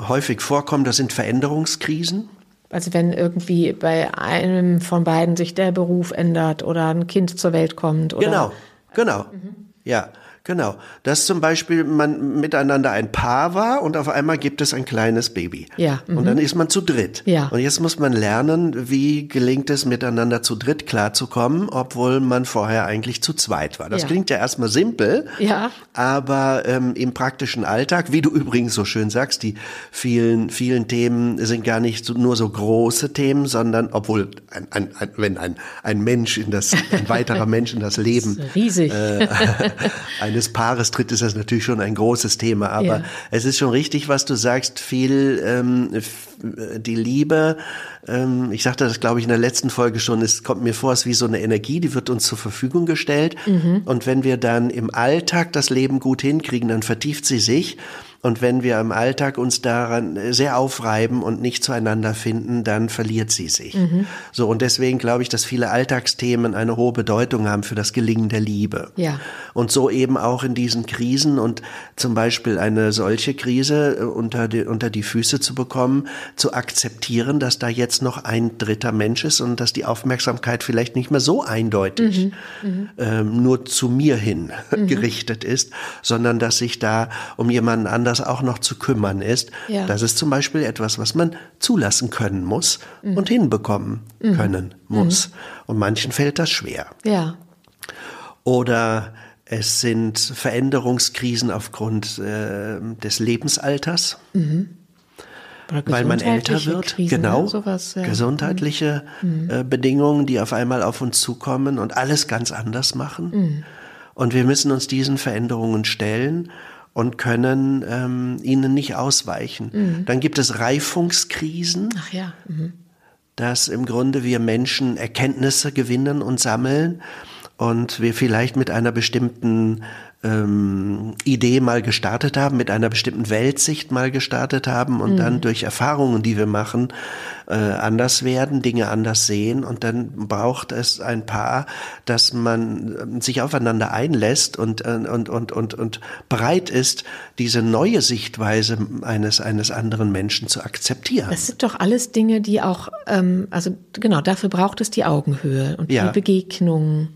häufig vorkommen, das sind Veränderungskrisen. Also wenn irgendwie bei einem von beiden sich der Beruf ändert oder ein Kind zur Welt kommt. Oder genau, genau. Mhm. Ja. Genau. Dass zum Beispiel man miteinander ein Paar war und auf einmal gibt es ein kleines Baby. Ja. Mhm. Und dann ist man zu dritt. Ja. Und jetzt muss man lernen, wie gelingt es, miteinander zu dritt klarzukommen, obwohl man vorher eigentlich zu zweit war. Das Ja. klingt ja erstmal simpel. Ja. Aber ähm, im praktischen Alltag, wie du übrigens so schön sagst, die vielen, vielen Themen sind gar nicht so, nur so große Themen, sondern obwohl ein, ein, ein, wenn ein, ein Mensch in das, ein weiterer Mensch in das Leben Riesig. äh, eines Paares tritt, ist das natürlich schon ein großes Thema. Aber Ja. es ist schon richtig, was du sagst, viel ähm, die Liebe, ähm, ich sagte das, glaube ich, in der letzten Folge schon, es kommt mir vor, es ist wie so eine Energie, die wird uns zur Verfügung gestellt. Und wenn wir dann im Alltag das Leben gut hinkriegen, dann vertieft sie sich. Und wenn wir im Alltag uns daran sehr aufreiben und nicht zueinander finden, dann verliert sie sich. So, und deswegen glaube ich, dass viele Alltagsthemen eine hohe Bedeutung haben für das Gelingen der Liebe. Ja. Und so eben auch in diesen Krisen und zum Beispiel eine solche Krise äh, unter die, unter die Füße zu bekommen, zu akzeptieren, dass da jetzt noch ein dritter Mensch ist und dass die Aufmerksamkeit vielleicht nicht mehr so eindeutig ähm, nur zu mir hin gerichtet ist, sondern dass sich da um jemanden anders auch noch zu kümmern ist. Ja. Das ist zum Beispiel etwas, was man zulassen können muss und hinbekommen können muss. Und manchen fällt das schwer. Ja. Oder es sind Veränderungskrisen aufgrund äh, des Lebensalters, Oder weil man älter gesundheitliche wird. Krisen, genau. sowas, ja. Mhm. Gesundheitliche äh, Bedingungen, die auf einmal auf uns zukommen und alles ganz anders machen. Mhm. Und wir müssen uns diesen Veränderungen stellen und können ähm, ihnen nicht ausweichen. Mhm. Dann gibt es Reifungskrisen. Ach ja. Mhm. dass im Grunde wir Menschen Erkenntnisse gewinnen und sammeln und wir vielleicht mit einer bestimmten ähm, Idee mal gestartet haben, mit einer bestimmten Weltsicht mal gestartet haben und dann durch Erfahrungen, die wir machen, äh, anders werden, Dinge anders sehen und dann braucht es ein Paar, dass man ähm, sich aufeinander einlässt und, äh, und, und, und, und bereit ist, diese neue Sichtweise eines, eines anderen Menschen zu akzeptieren. Das sind doch alles Dinge, die auch, ähm, also genau, dafür braucht es die Augenhöhe und Ja. die Begegnung.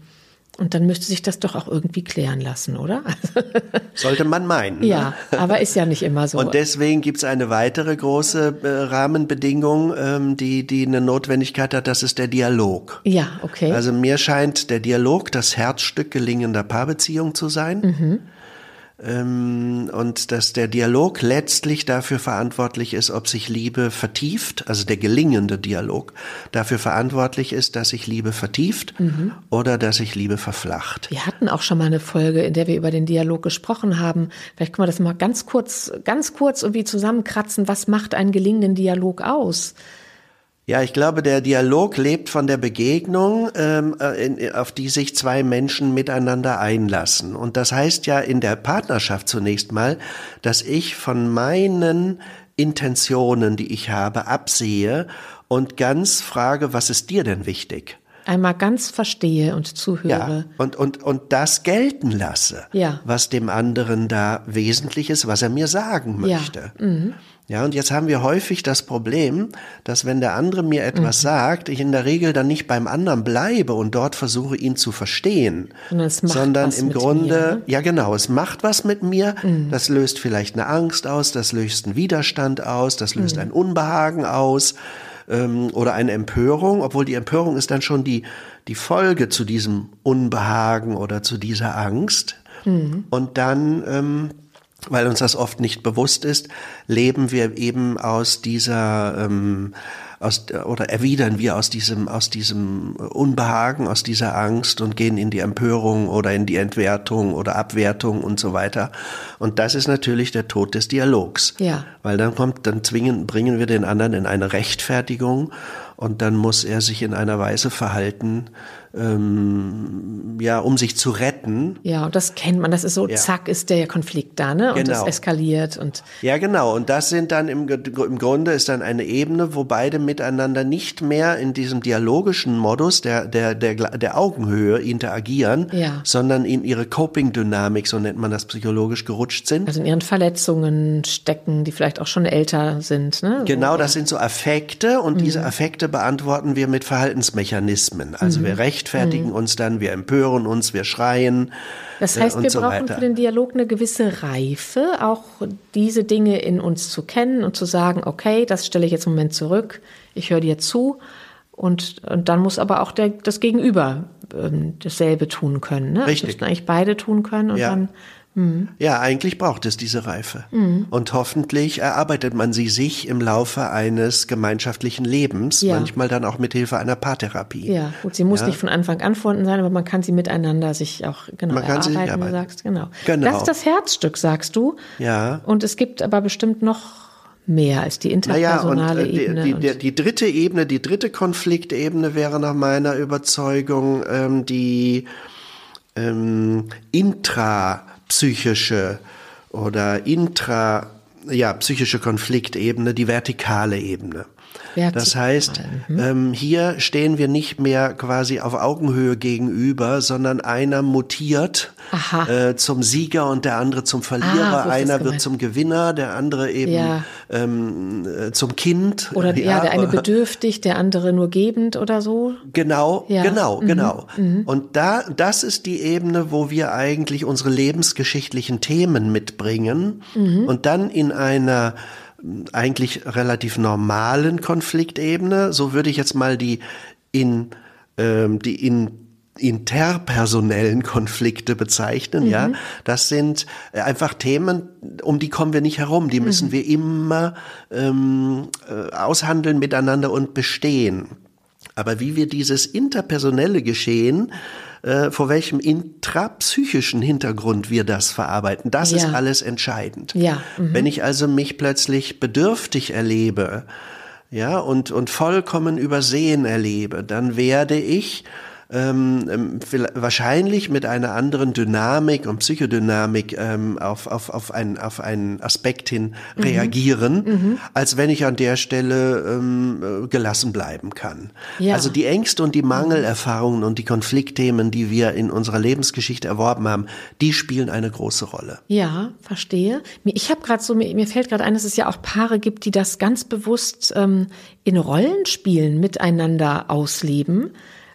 Und dann müsste sich das doch auch irgendwie klären lassen, oder? Sollte man meinen. ne? ja, aber ist ja nicht immer so. Und deswegen gibt es eine weitere große äh, Rahmenbedingung, ähm, die, die eine Notwendigkeit hat, das ist der Dialog. ja, okay. Also mir scheint der Dialog das Herzstück gelingender Paarbeziehung zu sein. Mhm. Ähm, und dass der Dialog letztlich dafür verantwortlich ist, ob sich Liebe vertieft, also der gelingende Dialog dafür verantwortlich ist, dass sich Liebe vertieft Mhm. oder dass sich Liebe verflacht. wir hatten auch schon mal eine Folge, in der wir über den Dialog gesprochen haben. Vielleicht können wir das mal ganz kurz, ganz kurz irgendwie zusammenkratzen. Was macht einen gelingenden Dialog aus? Ja, ich glaube, der Dialog lebt von der Begegnung, ähm, äh, in, auf die sich zwei Menschen miteinander einlassen. Und das heißt ja in der Partnerschaft zunächst mal, dass ich von meinen Intentionen, die ich habe, absehe und ganz frage, was ist dir denn wichtig? Einmal ganz verstehe und zuhöre. Ja, und, und, und das gelten lasse, Ja. was dem anderen da wesentlich ist, was er mir sagen Ja. möchte. Ja, und jetzt haben wir häufig das Problem, dass wenn der andere mir etwas Mhm. sagt, ich in der Regel dann nicht beim anderen bleibe und dort versuche, ihn zu verstehen, Sondern im Grunde, mir, ne? ja genau, es macht was mit mir, Mhm. das löst vielleicht eine Angst aus, das löst einen Widerstand aus, das löst Mhm. ein Unbehagen aus ähm, oder eine Empörung, obwohl die Empörung ist dann schon die, die Folge zu diesem Unbehagen oder zu dieser Angst. Und dann, ähm, weil uns das oft nicht bewusst ist, leben wir eben aus dieser ähm, aus, oder erwidern wir aus diesem, aus diesem Unbehagen, aus dieser Angst und gehen in die Empörung oder in die Entwertung oder Abwertung und so weiter. Und das ist natürlich der Tod des Dialogs. Ja. Weil dann kommt, dann zwingen, bringen wir den anderen in eine Rechtfertigung und dann muss er sich in einer Weise verhalten, ähm, ja, um sich zu retten. Ja, und das kennt man. Das ist so, Ja. zack, ist der Konflikt da, ne? Und Genau. das eskaliert und Ja, genau. Und das sind dann im, im Grunde ist dann eine Ebene, wo beide miteinander nicht mehr in diesem dialogischen Modus der, der, der, der Augenhöhe interagieren, Ja. sondern in ihre Coping-Dynamik, so nennt man das psychologisch, gerutscht sind. also in ihren Verletzungen stecken, die vielleicht auch schon älter sind, ne? Genau, das sind so Affekte und diese Affekte beantworten wir mit Verhaltensmechanismen. Also wir rechtfertigen uns dann, wir empören uns, wir schreien. Das äh, heißt, und wir so brauchen weiter. für den Dialog eine gewisse Reife, auch diese Dinge in uns zu kennen und zu sagen, okay, das stelle ich jetzt im Moment zurück, ich höre dir zu. Und, und dann muss aber auch der, das Gegenüber ähm, dasselbe tun können. Ne? Das Richtig. müssen eigentlich beide tun können und Ja. dann Ja, eigentlich braucht es diese Reife. Mhm. Und hoffentlich erarbeitet man sie sich im Laufe eines gemeinschaftlichen Lebens, Ja. manchmal dann auch mit Hilfe einer Paartherapie. Ja, gut, sie muss Ja. nicht von Anfang an vorhanden sein, aber man kann sie miteinander sich auch genau Man kann sie sich erarbeiten, du erarbeiten. sagst, genau. Genau. Das ist das Herzstück, sagst du. Ja. Und es gibt aber bestimmt noch mehr als die Naja, und interpersonale äh, die, Ebene. die, und- die, die dritte Ebene, die dritte Konfliktebene wäre nach meiner Überzeugung ähm, die ähm, intrapsychische oder intra, ja, psychische Konfliktebene, die vertikale Ebene. Das heißt, ähm, hier stehen wir nicht mehr quasi auf Augenhöhe gegenüber, sondern einer mutiert äh, zum Sieger und der andere zum Verlierer. Ah, einer wird zum Gewinner, der andere eben Ja. ähm, äh, zum Kind. Oder ja, der eine bedürftig, der andere nur gebend oder so. Genau, Ja. genau, Mhm. genau. Und da, das ist die Ebene, wo wir eigentlich unsere lebensgeschichtlichen Themen mitbringen Mhm. und dann in einer eigentlich relativ normalen Konfliktebene, so würde ich jetzt mal die in ähm, die in interpersonellen Konflikte bezeichnen, ja. Das sind äh, einfach Themen, um die kommen wir nicht herum. Die müssen wir immer ähm, äh, aushandeln miteinander und bestehen. Aber wie wir dieses interpersonelle Geschehen, äh, vor welchem intrapsychischen Hintergrund wir das verarbeiten, das ist Ja. alles entscheidend. Ja, mhm. Wenn ich also mich plötzlich bedürftig erlebe, ja, und, und vollkommen übersehen erlebe, dann werde ich ähm, ähm, wahrscheinlich mit einer anderen Dynamik und Psychodynamik ähm, auf, auf, auf, einen, auf einen Aspekt hin Mhm. reagieren, als wenn ich an der Stelle ähm, äh, gelassen bleiben kann. Ja. Also die Ängste und die Mangelerfahrungen und die Konfliktthemen, die wir in unserer Lebensgeschichte erworben haben, die spielen eine große Rolle. Ja, verstehe. Ich habe gerade so, mir, mir fällt gerade ein, dass es ja auch Paare gibt, die das ganz bewusst ähm, in Rollenspielen miteinander ausleben.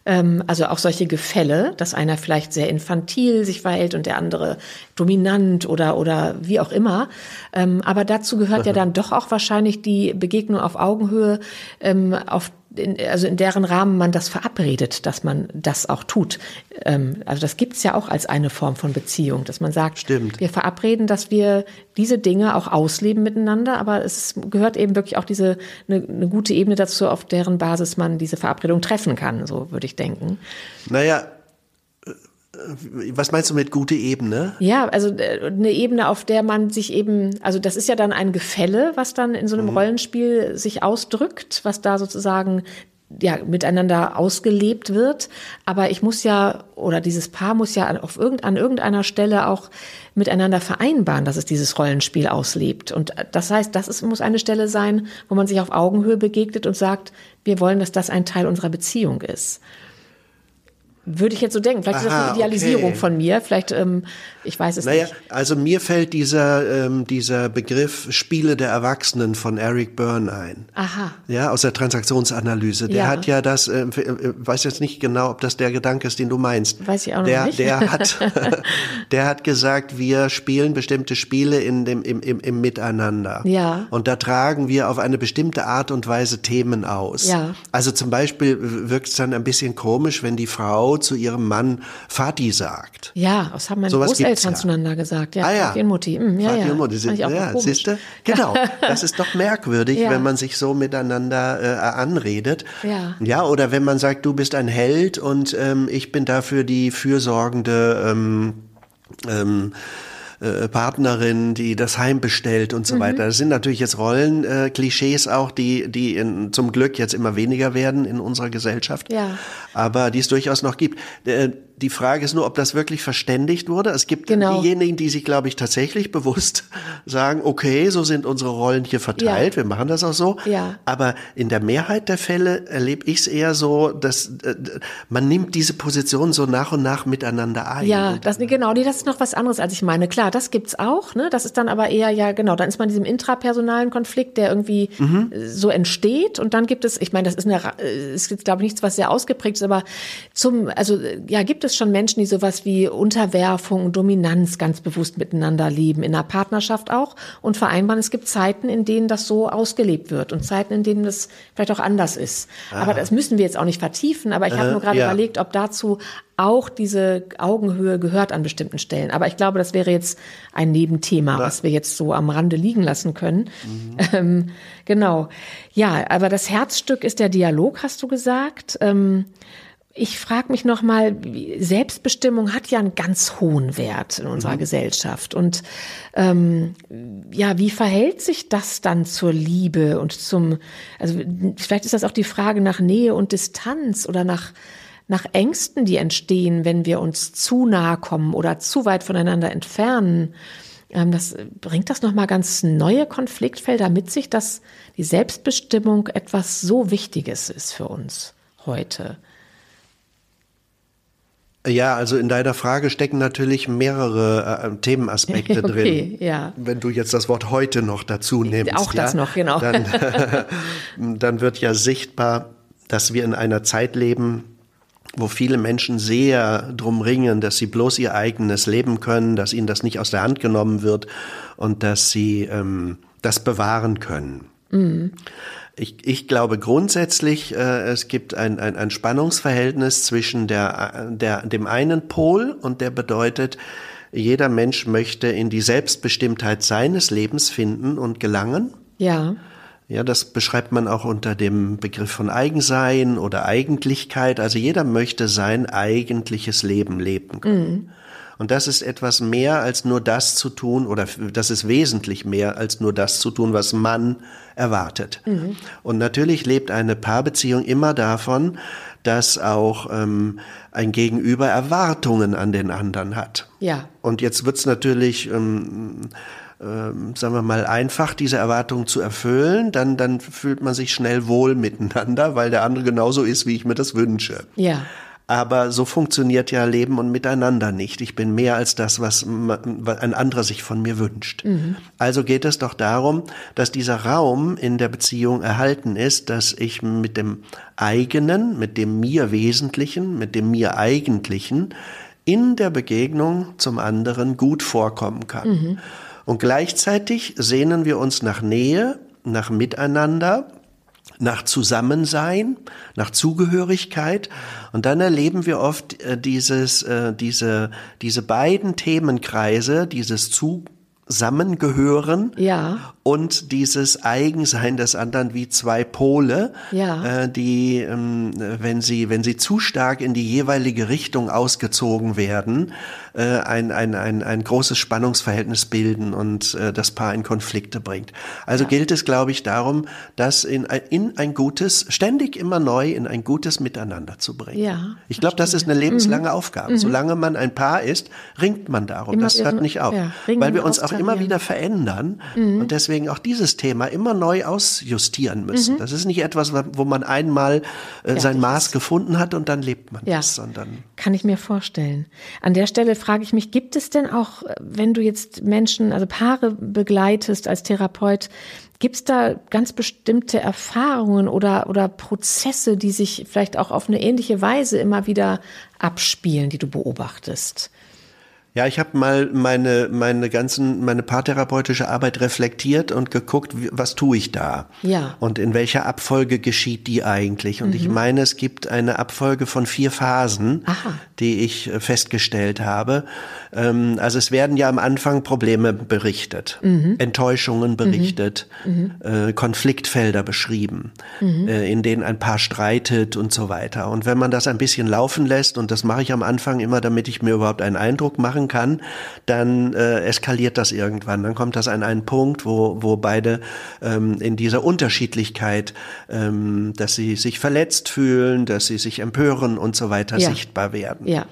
Ähm, also auch solche Gefälle, dass einer vielleicht sehr infantil sich verhält und der andere dominant oder oder wie auch immer. Ähm, aber dazu gehört ja dann doch auch wahrscheinlich die Begegnung auf Augenhöhe, ähm, auf in, also in deren Rahmen man das verabredet, dass man das auch tut. Ähm, also das gibt's ja auch als eine Form von Beziehung, dass man sagt, Stimmt. wir verabreden, dass wir diese Dinge auch ausleben miteinander, aber es gehört eben wirklich auch diese eine, eine gute Ebene dazu, auf deren Basis man diese Verabredung treffen kann, so würde ich denken. Naja, was meinst du mit gute Ebene? Ja, also äh, eine Ebene, auf der man sich eben, also das ist ja dann ein Gefälle, was dann in so einem Rollenspiel sich ausdrückt, was da sozusagen ja miteinander ausgelebt wird. Aber ich muss ja oder dieses Paar muss ja auf irgend, an irgendeiner Stelle auch miteinander vereinbaren, dass es dieses Rollenspiel auslebt. Und das heißt, das ist, muss eine Stelle sein, wo man sich auf Augenhöhe begegnet und sagt, wir wollen, dass das ein Teil unserer Beziehung ist. Würde ich jetzt so denken. Vielleicht ist das Aha, eine Idealisierung okay. von mir. Vielleicht, ähm, ich weiß es Naja, nicht. also mir fällt dieser, ähm, dieser Begriff Spiele der Erwachsenen von Eric Byrne ein. Aha. Ja, aus der Transaktionsanalyse. Der Ja. hat ja das, äh, äh, weiß jetzt nicht genau, ob das der Gedanke ist, den du meinst. Weiß ich auch noch der, nicht. Der hat, der hat gesagt, wir spielen bestimmte Spiele in dem, im, im, im Miteinander. Ja. Und da tragen wir auf eine bestimmte Art und Weise Themen aus. Ja. Also zum Beispiel wirkt es dann ein bisschen komisch, wenn die Frau zu ihrem Mann Vati sagt. Ja, das haben meine gibt's Großeltern zueinander gesagt. Ja, Ah ja. Vati und Mutti. Mm, ja, Vati ja. und Mutti. Auch ja, komisch. siehste? Genau. Das ist doch merkwürdig, Ja. wenn man sich so miteinander äh, anredet. Ja. Ja, oder wenn man sagt, du bist ein Held und ähm, ich bin dafür die fürsorgende ähm, ähm, äh, Partnerin, die das Heim bestellt und so mhm. weiter. Das sind natürlich jetzt Rollenklischees äh, auch, die, die in, zum Glück jetzt immer weniger werden in unserer Gesellschaft. Ja. Aber die es durchaus noch gibt. Äh, die Frage ist nur, ob das wirklich verständigt wurde. Es gibt genau. diejenigen, die sich, glaube ich, tatsächlich bewusst sagen, okay, so sind unsere Rollen hier verteilt, ja. wir machen das auch so. Ja. Aber in der Mehrheit der Fälle erlebe ich es eher so, dass äh, man nimmt diese Position so nach und nach miteinander ein. Ja, das, genau, nee, das ist noch was anderes, als ich meine. Klar, das gibt's auch. Ne? Das ist dann aber eher, ja, genau, dann ist man in diesem intrapersonalen Konflikt, der irgendwie mhm. so entsteht. Und dann gibt es, ich meine, das ist, eine, äh, ist jetzt, glaube ich, nichts, was sehr ausgeprägt ist, aber zum, also ja, gibt es schon Menschen, die sowas wie Unterwerfung und Dominanz ganz bewusst miteinander leben, in der Partnerschaft auch und vereinbaren. Es gibt Zeiten, in denen das so ausgelebt wird und Zeiten, in denen das vielleicht auch anders ist. Aha. Aber das müssen wir jetzt auch nicht vertiefen, aber ich habe nur gerade ja. überlegt, ob dazu auch diese Augenhöhe gehört an bestimmten Stellen. Aber ich glaube, das wäre jetzt ein Nebenthema, was wir jetzt so am Rande liegen lassen können. Mhm. Ähm, genau. Ja, aber das Herzstück ist der Dialog, hast du gesagt. Ähm, ich frage mich noch mal, Selbstbestimmung hat ja einen ganz hohen Wert in unserer mhm. Gesellschaft. Und ähm, ja, wie verhält sich das dann zur Liebe und zum, also vielleicht ist das auch die Frage nach Nähe und Distanz oder nach, nach Ängsten, die entstehen, wenn wir uns zu nahe kommen oder zu weit voneinander entfernen. Ähm, das bringt das noch mal ganz neue Konfliktfelder mit sich, dass die Selbstbestimmung etwas so Wichtiges ist für uns heute. Ja, also in deiner Frage stecken natürlich mehrere äh, Themenaspekte okay, drin. Ja. Wenn du jetzt das Wort heute noch dazu nimmst. Auch das ja, noch, genau. Dann, dann wird ja sichtbar, dass wir in einer Zeit leben, wo viele Menschen sehr drum ringen, dass sie bloß ihr eigenes leben können, dass ihnen das nicht aus der Hand genommen wird und dass sie ähm, das bewahren können. Mhm. Ich, ich glaube grundsätzlich, äh, es gibt ein, ein, ein Spannungsverhältnis zwischen der, der, dem einen Pol und der bedeutet, jeder Mensch möchte in die Selbstbestimmtheit seines Lebens finden und gelangen. Ja. Ja, das beschreibt man auch unter dem Begriff von Eigensein oder Eigentlichkeit. Also jeder möchte sein eigentliches Leben leben können. Mhm. Und das ist etwas mehr als nur das zu tun, oder das ist wesentlich mehr als nur das zu tun, was man erwartet. Mhm. Und natürlich lebt eine Paarbeziehung immer davon, dass auch ähm, ein Gegenüber Erwartungen an den anderen hat. Ja. Und jetzt wird's natürlich ähm, ähm, sagen wir mal, einfach, diese Erwartungen zu erfüllen, dann, dann fühlt man sich schnell wohl miteinander, weil der andere genauso ist, wie ich mir das wünsche. Ja. Aber so funktioniert ja Leben und Miteinander nicht. Ich bin mehr als das, was ein anderer sich von mir wünscht. Mhm. Also geht es doch darum, dass dieser Raum in der Beziehung erhalten ist, dass ich mit dem eigenen, mit dem mir Wesentlichen, mit dem mir Eigentlichen in der Begegnung zum anderen gut vorkommen kann. Mhm. Und gleichzeitig sehnen wir uns nach Nähe, nach Miteinander, nach Zusammensein, nach Zugehörigkeit. Und dann erleben wir oft äh, dieses, äh, diese, diese beiden Themenkreise, dieses Zusammengehören ja und dieses Eigensein des anderen wie zwei Pole, ja. äh, die, ähm, wenn sie, wenn sie zu stark in die jeweilige Richtung ausgezogen werden, äh, ein, ein, ein, ein großes Spannungsverhältnis bilden und äh, das Paar in Konflikte bringt. Also ja. gilt es, glaube ich, darum, das in, in ein gutes, ständig immer neu in ein gutes Miteinander zu bringen. Ja, ich glaube, das ist eine lebenslange mhm. Aufgabe. Mhm. Solange man ein Paar ist, ringt man darum. Immer das hört nicht auf. Weil wir uns auch immer wieder verändern mhm. und deswegen auch dieses Thema immer neu ausjustieren müssen. Mhm. Das ist nicht etwas, wo man einmal äh, sein Maß gefunden hat und dann lebt man ja. das, sondern. Kann ich mir vorstellen. An der Stelle frage ich mich, gibt es denn auch, wenn du jetzt Menschen, also Paare begleitest als Therapeut, Gibt es da ganz bestimmte Erfahrungen oder, oder Prozesse, die sich vielleicht auch auf eine ähnliche Weise immer wieder abspielen, die du beobachtest? Ja, ich habe mal meine meine ganzen meine paartherapeutische Arbeit reflektiert und geguckt, was tue ich da? Ja. Und in welcher Abfolge geschieht die eigentlich? Und mhm. ich meine, es gibt eine Abfolge von vier Phasen, Aha. die ich äh, festgestellt habe. Ähm, also es werden ja am Anfang Probleme berichtet, mhm. Enttäuschungen mhm. berichtet, mhm. Äh, Konfliktfelder beschrieben, mhm. äh, in denen ein Paar streitet und so weiter. Und wenn man das ein bisschen laufen lässt, und das mache ich am Anfang immer, damit ich mir überhaupt einen Eindruck machen machen kann, dann äh, eskaliert das irgendwann. Dann kommt das an einen Punkt, wo, wo beide ähm, in dieser Unterschiedlichkeit, ähm, dass sie sich verletzt fühlen, dass sie sich empören und so weiter Ja. sichtbar werden. Ja.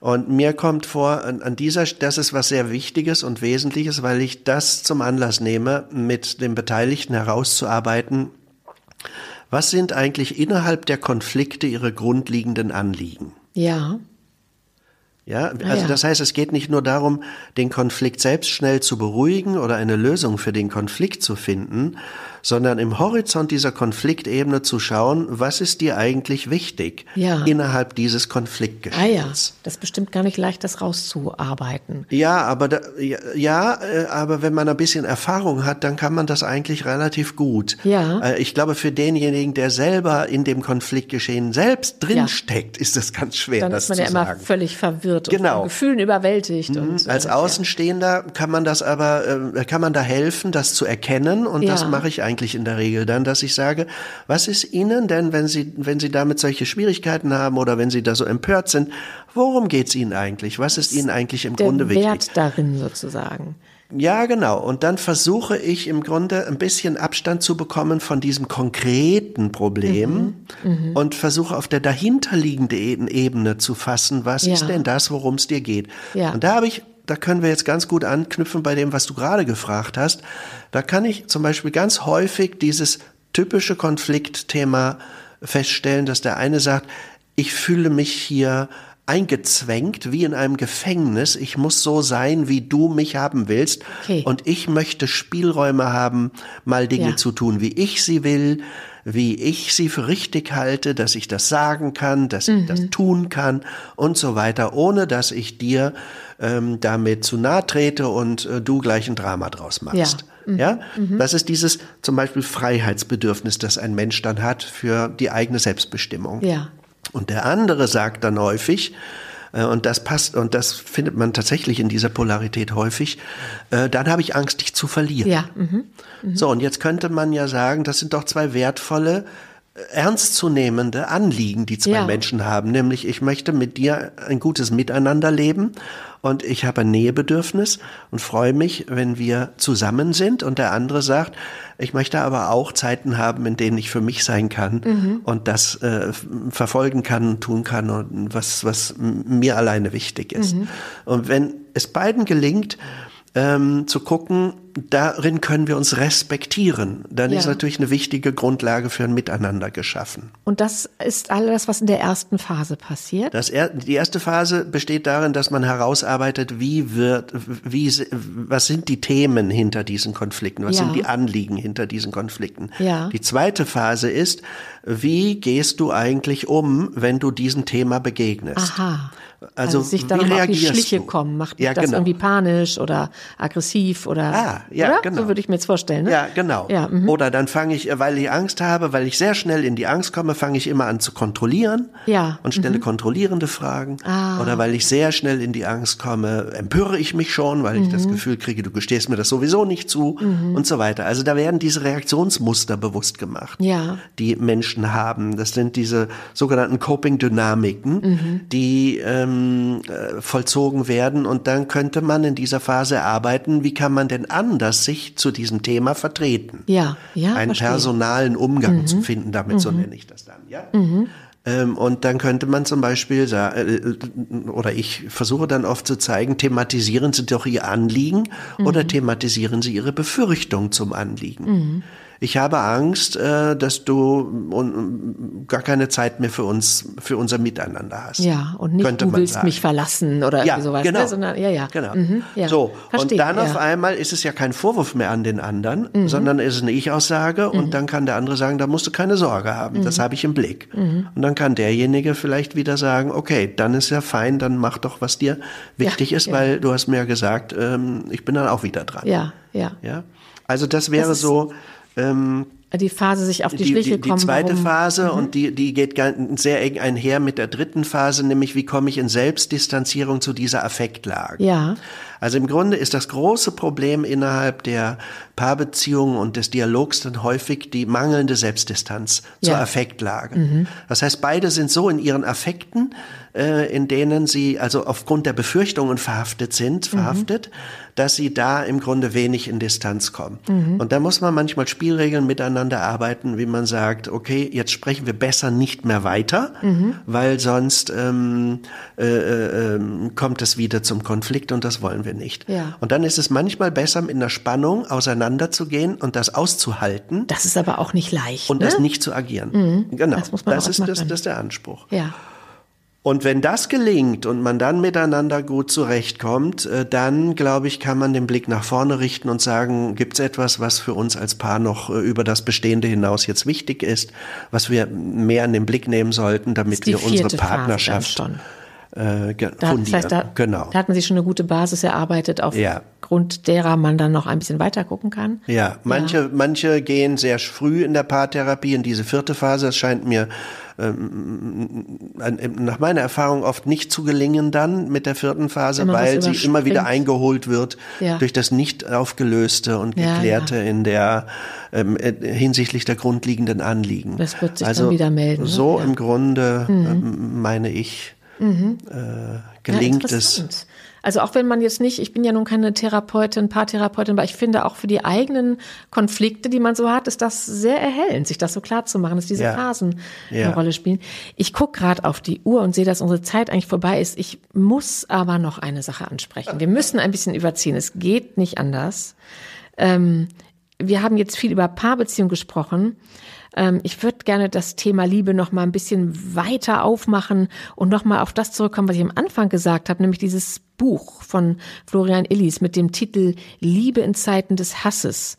Und mir kommt vor, an, dieser, das ist was sehr Wichtiges und Wesentliches, weil ich das zum Anlass nehme, mit den Beteiligten herauszuarbeiten, was sind eigentlich innerhalb der Konflikte ihre grundlegenden Anliegen? Ja. Ja, also Ah, ja. das heißt, es geht nicht nur darum, den Konflikt selbst schnell zu beruhigen oder eine Lösung für den Konflikt zu finden, sondern im Horizont dieser Konfliktebene zu schauen, was ist dir eigentlich wichtig Ja. innerhalb dieses Ah ja. Konfliktgeschehens. Das ist bestimmt gar nicht leicht, das rauszuarbeiten. Ja, aber da, ja, ja, äh, aber wenn man ein bisschen Erfahrung hat, dann kann man das eigentlich relativ gut. Ja. Äh, Ich glaube, für denjenigen, der selber in dem Konfliktgeschehen selbst drinsteckt, ist es ganz schwer, Dann das ist man zu ja immer sagen. völlig verwirrt und Genau. von Gefühlen überwältigt. Und, Als äh, Außenstehender kann man das aber, kann man da helfen, das zu erkennen und das Ja. mache ich eigentlich in der Regel dann, dass ich sage, was ist Ihnen denn, wenn Sie, wenn Sie damit solche Schwierigkeiten haben oder wenn Sie da so empört sind, worum geht's Ihnen eigentlich? Was ist Ihnen eigentlich im der Grunde wichtig? Wert darin sozusagen. Ja, genau. Und dann versuche ich im Grunde ein bisschen Abstand zu bekommen von diesem konkreten Problem Mhm, und versuche auf der dahinterliegenden Ebene zu fassen, was Ja. ist denn das, worum es dir geht. Ja. Und da habe ich, da können wir jetzt ganz gut anknüpfen bei dem, was du gerade gefragt hast. Da kann ich zum Beispiel ganz häufig dieses typische Konfliktthema feststellen, dass der eine sagt, ich fühle mich hier eingezwängt wie in einem Gefängnis. Ich muss so sein, wie du mich haben willst. Okay. Und ich möchte Spielräume haben, mal Dinge Ja. zu tun, wie ich sie will, wie ich sie für richtig halte, dass ich das sagen kann, dass ich Mhm. das tun kann und so weiter, ohne dass ich dir ähm, damit zu nahe trete und äh, du gleich ein Drama draus machst. Ja, Mhm. das ist dieses zum Beispiel Freiheitsbedürfnis, das ein Mensch dann hat für die eigene Selbstbestimmung. Ja. Und der andere sagt dann häufig, äh, und das passt, und das findet man tatsächlich in dieser Polarität häufig, äh, dann habe ich Angst, dich zu verlieren. Ja. Mhm. So, und jetzt könnte man ja sagen, das sind doch zwei wertvolle, ernstzunehmende Anliegen, die zwei Ja. Menschen haben. Nämlich, ich möchte mit dir ein gutes Miteinander leben und ich habe ein Nähebedürfnis und freue mich, wenn wir zusammen sind. Und der andere sagt, ich möchte aber auch Zeiten haben, in denen ich für mich sein kann Mhm. und das äh, verfolgen kann, tun kann und was, was mir alleine wichtig ist. Mhm. Und wenn es beiden gelingt, ähm, zu gucken, darin können wir uns respektieren, dann Ja. ist natürlich eine wichtige Grundlage für ein Miteinander geschaffen. Und das ist alles, was in der ersten Phase passiert. Das er, die erste Phase besteht darin, dass man herausarbeitet, wie wird, wie, was sind die Themen hinter diesen Konflikten, was Ja. sind die Anliegen hinter diesen Konflikten. Ja. Die zweite Phase ist, wie gehst du eigentlich um, wenn du diesem Thema begegnest? Aha. Also, sich dann wie auf die Schliche du? kommen. Macht Ja, das genau. irgendwie panisch oder aggressiv oder. Ah, ja, oder? genau. So würde ich mir jetzt vorstellen. Ne? Ja, genau. Ja, mhm. Oder dann fange ich, weil ich Angst habe, weil ich sehr schnell in die Angst komme, fange ich immer an zu kontrollieren Ja, und stelle kontrollierende Fragen. Ah. Oder weil ich sehr schnell in die Angst komme, empöre ich mich schon, weil ich das Mhm. Gefühl kriege, du gestehst mir das sowieso nicht zu und so weiter. Also da werden diese Reaktionsmuster bewusst gemacht, Ja. die Menschen haben. Das sind diese sogenannten Coping-Dynamiken, Mhm. die ähm, äh, vollzogen werden. Und dann könnte man in dieser Phase arbeiten, wie kann man denn anders sich zu diesem Thema vertreten? Ja, ja. einen verstehe. Mhm. personalen Umgang zu finden, damit so nenne ich das dann, ja. Ähm, und dann könnte man zum Beispiel sagen, äh, oder ich versuche dann oft zu zeigen, thematisieren Sie doch Ihr Anliegen Mhm. oder thematisieren Sie Ihre Befürchtung zum Anliegen. Ich habe Angst, äh, dass du un- gar keine Zeit mehr für uns, für unser Miteinander hast. Ja, und nicht du willst sagen. mich verlassen oder Ja, sowas, genau. ne? sondern ja, ja. Genau. Mhm, ja. So, Verstehe, und dann auf ja. einmal ist es ja kein Vorwurf mehr an den anderen, Mhm. sondern es ist eine Ich-Aussage und dann kann der andere sagen, da musst du keine Sorge haben, das Mhm. habe ich im Blick. Und dann kann derjenige vielleicht wieder sagen, okay, dann ist ja fein, dann mach doch, was dir wichtig ist, weil du hast mir ja gesagt, ähm, ich bin dann auch wieder dran. Ja, ja. Ja? Also das wäre Das so ähm, die Phase sich auf die, die Schliche kommen. Die zweite warum? Phase mhm. und die, die geht sehr eng einher mit der dritten Phase, nämlich wie komme ich in Selbstdistanzierung zu dieser Affektlage. Ja. Also im Grunde ist das große Problem innerhalb der Paarbeziehungen und des Dialogs dann häufig die mangelnde Selbstdistanz zur ja. Affektlage. Mhm. Das heißt, beide sind so in ihren Affekten, äh, in denen sie also aufgrund der Befürchtungen verhaftet sind, mhm. verhaftet, mhm. dass sie da im Grunde wenig in Distanz kommen. Mhm. Und da muss man manchmal Spielregeln miteinander arbeiten, wie man sagt, okay, jetzt sprechen wir besser nicht mehr weiter, mhm. weil sonst ähm, äh, äh, ähm, kommt es wieder zum Konflikt und das wollen wir nicht. Ja. Und dann ist es manchmal besser, mit einer Spannung auseinanderzugehen und das auszuhalten. Das ist aber auch nicht leicht. Und ne? das nicht zu agieren. Mhm. Genau. Das, muss man das ist das, das ist der Anspruch. Ja. Und wenn das gelingt und man dann miteinander gut zurechtkommt, äh, dann, glaube ich, kann man den Blick nach vorne richten und sagen, gibt es etwas, was für uns als Paar noch äh, über das Bestehende hinaus jetzt wichtig ist, was wir mehr in den Blick nehmen sollten, damit wir unsere Partnerschaft äh, da, das heißt, da, genau. da hatten Sie schon eine gute Basis erarbeitet, aufgrund ja. derer man dann noch ein bisschen weiter gucken kann. Ja, manche, ja. manche gehen sehr früh in der Paartherapie in diese vierte Phase. Es scheint mir ähm, nach meiner Erfahrung oft nicht zu gelingen dann mit der vierten Phase, weil sie immer wieder eingeholt wird ja. durch das nicht aufgelöste und geklärte in der ähm, äh, hinsichtlich der grundlegenden Anliegen. Das wird sich also dann wieder melden. Ne? So im Grunde mhm. ähm, meine ich mhm. äh, gelingt ja, es. Also auch wenn man jetzt nicht, ich bin ja nun keine Therapeutin, Paartherapeutin, aber ich finde auch für die eigenen Konflikte, die man so hat, ist das sehr erhellend, sich das so klar zu machen, dass diese ja. Phasen ja. eine Rolle spielen. Ich gucke gerade auf die Uhr und sehe, dass unsere Zeit eigentlich vorbei ist. Ich muss aber noch eine Sache ansprechen. Wir müssen ein bisschen überziehen. Es geht nicht anders. Ähm, wir haben jetzt viel über Paarbeziehung gesprochen. Ähm, ich würde gerne das Thema Liebe noch mal ein bisschen weiter aufmachen und noch mal auf das zurückkommen, was ich am Anfang gesagt habe, nämlich dieses Buch von Florian Illis mit dem Titel Liebe in Zeiten des Hasses.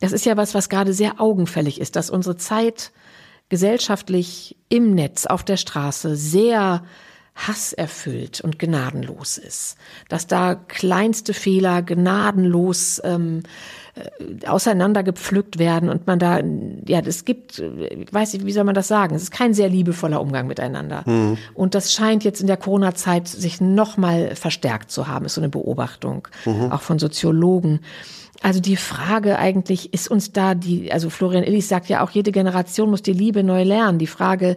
Das ist ja was, was gerade sehr augenfällig ist, dass unsere Zeit gesellschaftlich im Netz, auf der Straße sehr hasserfüllt und gnadenlos ist. Dass da kleinste Fehler gnadenlos ähm, äh, auseinandergepflückt werden und man da, ja, es gibt, ich weiß nicht, wie soll man das sagen? Es ist kein sehr liebevoller Umgang miteinander. Mhm. Und das scheint jetzt in der Corona-Zeit sich nochmal verstärkt zu haben, ist so eine Beobachtung, mhm. auch von Soziologen. Also die Frage eigentlich, ist uns da die, also Florian Illis sagt ja auch, jede Generation muss die Liebe neu lernen. Die Frage,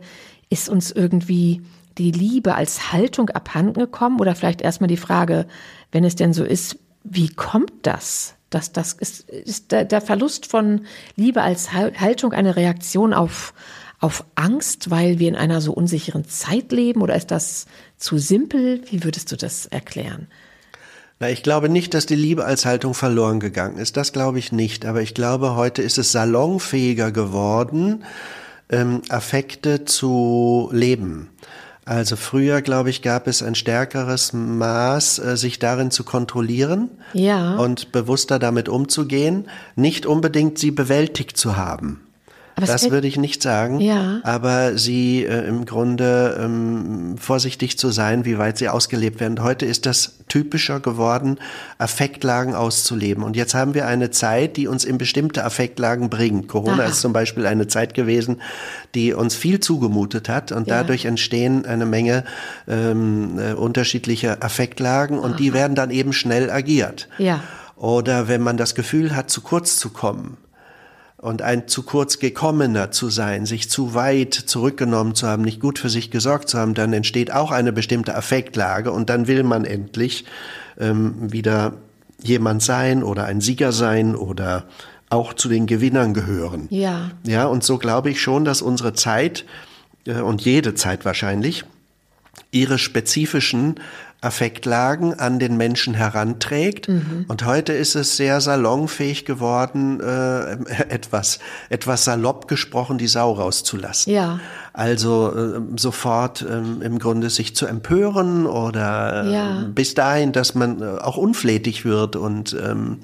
ist uns irgendwie die Liebe als Haltung abhanden gekommen? Oder vielleicht erstmal die Frage, wenn es denn so ist, wie kommt das? dass das ist, ist der, der Verlust von Liebe als Haltung eine Reaktion auf, auf Angst, weil wir in einer so unsicheren Zeit leben? Oder ist das zu simpel? Wie würdest du das erklären? Na, ich glaube nicht, dass die Liebe als Haltung verloren gegangen ist. Das glaube ich nicht. Aber ich glaube, heute ist es salonfähiger geworden, ähm, Affekte zu leben. Also früher, glaube ich, gab es ein stärkeres Maß, äh, sich darin zu kontrollieren ja. und bewusster damit umzugehen, nicht unbedingt sie bewältigt zu haben. Aber das würde ich nicht sagen. Ja. Aber sie äh, im Grunde ähm, vorsichtig zu sein, wie weit sie ausgelebt werden. Heute ist das typischer geworden, Affektlagen auszuleben. Und jetzt haben wir eine Zeit, die uns in bestimmte Affektlagen bringt. Corona Aha. ist zum Beispiel eine Zeit gewesen, die uns viel zugemutet hat. Und ja. dadurch entstehen eine Menge ähm, äh, unterschiedlicher Affektlagen und Aha. die werden dann eben schnell agiert. Ja. Oder wenn man das Gefühl hat, zu kurz zu kommen und ein zu kurz gekommener zu sein, sich zu weit zurückgenommen zu haben, nicht gut für sich gesorgt zu haben, dann entsteht auch eine bestimmte Affektlage und dann will man endlich ähm, wieder jemand sein oder ein Sieger sein oder auch zu den Gewinnern gehören. Ja. Ja, und so glaube ich schon, dass unsere Zeit äh, und jede Zeit wahrscheinlich ihre spezifischen Affektlagen an den Menschen heranträgt. Mhm. Und heute ist es sehr salonfähig geworden, äh, etwas, etwas salopp gesprochen, die Sau rauszulassen. Ja. Also äh, sofort äh, im Grunde sich zu empören oder äh, ja. bis dahin, dass man äh, auch unflätig wird und ähm,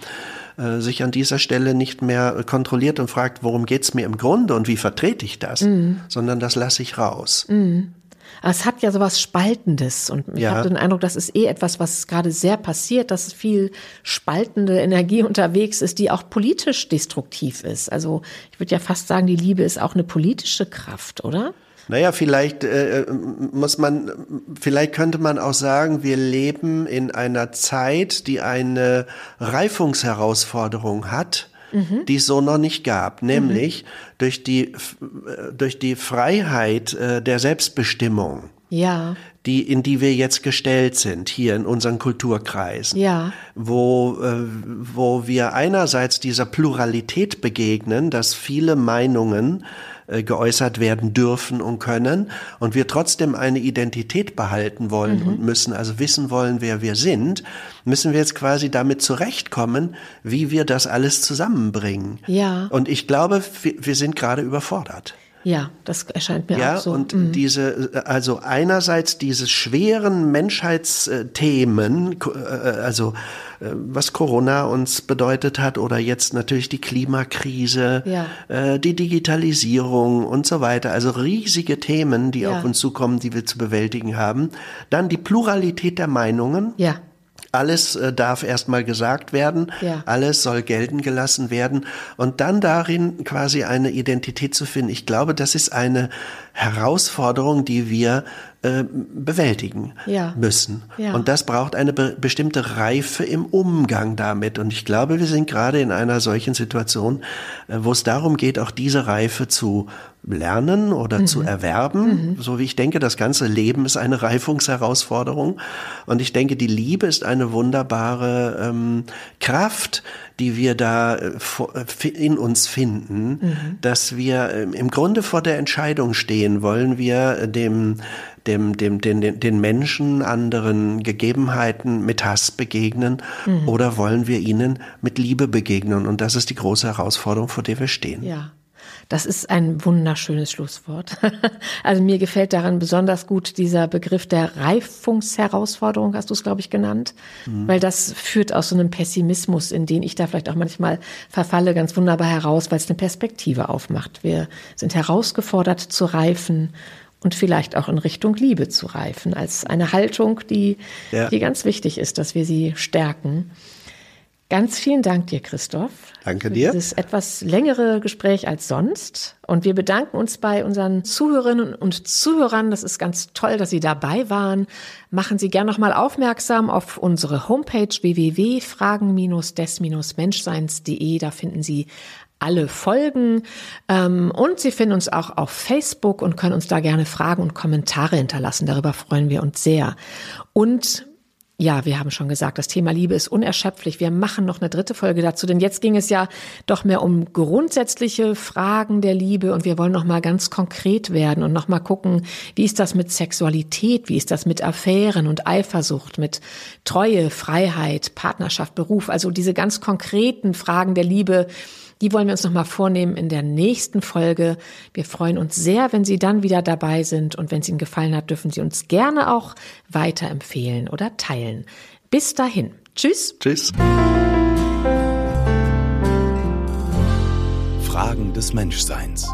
äh, sich an dieser Stelle nicht mehr kontrolliert und fragt, worum geht's mir im Grunde und wie vertrete ich das, mhm. sondern das lasse ich raus. Mhm. Aber es hat ja sowas Spaltendes und ich ja. habe den Eindruck, das ist eh etwas, was gerade sehr passiert, dass viel spaltende Energie unterwegs ist, die auch politisch destruktiv ist. Also ich würde ja fast sagen, die Liebe ist auch eine politische Kraft, oder? Naja, vielleicht äh, muss man, vielleicht könnte man auch sagen, wir leben in einer Zeit, die eine Reifungsherausforderung hat, mhm. die es so noch nicht gab, nämlich mhm. durch die durch die Freiheit äh, der Selbstbestimmung. Ja. Die, in die wir jetzt gestellt sind, hier in unseren Kulturkreisen. Ja. Wo, äh, wo wir einerseits dieser Pluralität begegnen, dass viele Meinungen äh, geäußert werden dürfen und können und wir trotzdem eine Identität behalten wollen mhm. und müssen, also wissen wollen, wer wir sind, müssen wir jetzt quasi damit zurechtkommen, wie wir das alles zusammenbringen. Ja. Und ich glaube, wir sind gerade überfordert. Ja, das erscheint mir ja, auch so. Und mhm. diese, also einerseits diese schweren Menschheitsthemen, äh, also äh, was Corona uns bedeutet hat oder jetzt natürlich die Klimakrise, ja. Äh, die Digitalisierung und so weiter. Also riesige Themen, die ja. auf uns zukommen, die wir zu bewältigen haben. Dann die Pluralität der Meinungen. Ja. Alles äh, darf erstmal gesagt werden, ja. alles soll gelten gelassen werden und dann darin quasi eine Identität zu finden. Ich glaube, das ist eine Herausforderung, die wir äh, bewältigen ja. müssen. Ja. Und das braucht eine be bestimmte Reife im Umgang damit. Und ich glaube, wir sind gerade in einer solchen Situation, äh, wo es darum geht, auch diese Reife zu lernen oder mhm. zu erwerben. Mhm. So wie ich denke, das ganze Leben ist eine Reifungsherausforderung. Und ich denke, die Liebe ist eine wunderbare ähm, Kraft, die wir da äh, in uns finden, mhm. dass wir ähm, im Grunde vor der Entscheidung stehen, wollen wir dem dem, dem, den, den Menschen, anderen Gegebenheiten mit Hass begegnen mhm. oder wollen wir ihnen mit Liebe begegnen? Und das ist die große Herausforderung, vor der wir stehen. Ja. Das ist ein wunderschönes Schlusswort. Also mir gefällt daran besonders gut dieser Begriff der Reifungsherausforderung, hast du es, glaube ich, genannt, mhm. weil das führt aus so einem Pessimismus, in den ich da vielleicht auch manchmal verfalle, ganz wunderbar heraus, weil es eine Perspektive aufmacht. Wir sind herausgefordert zu reifen und vielleicht auch in Richtung Liebe zu reifen, als eine Haltung, die, ja. die ganz wichtig ist, dass wir sie stärken. Ganz vielen Dank dir, Christoph. Danke dir. Das ist etwas längere Gespräch als sonst. Und wir bedanken uns bei unseren Zuhörerinnen und Zuhörern. Das ist ganz toll, dass Sie dabei waren. Machen Sie gern nochmal aufmerksam auf unsere Homepage www.fragen-des-menschseins.de. Da finden Sie alle Folgen. Ähm, und Sie finden uns auch auf Facebook und können uns da gerne Fragen und Kommentare hinterlassen. Darüber freuen wir uns sehr. Und ja, wir haben schon gesagt, das Thema Liebe ist unerschöpflich. Wir machen noch eine dritte Folge dazu, denn jetzt ging es ja doch mehr um grundsätzliche Fragen der Liebe und wir wollen noch mal ganz konkret werden und noch mal gucken, wie ist das mit Sexualität, wie ist das mit Affären und Eifersucht, mit Treue, Freiheit, Partnerschaft, Beruf, also diese ganz konkreten Fragen der Liebe, die wollen wir uns nochmal vornehmen in der nächsten Folge. Wir freuen uns sehr, wenn Sie dann wieder dabei sind und wenn es Ihnen gefallen hat, dürfen Sie uns gerne auch weiterempfehlen oder teilen. Bis dahin. Tschüss. Tschüss. Fragen des Menschseins.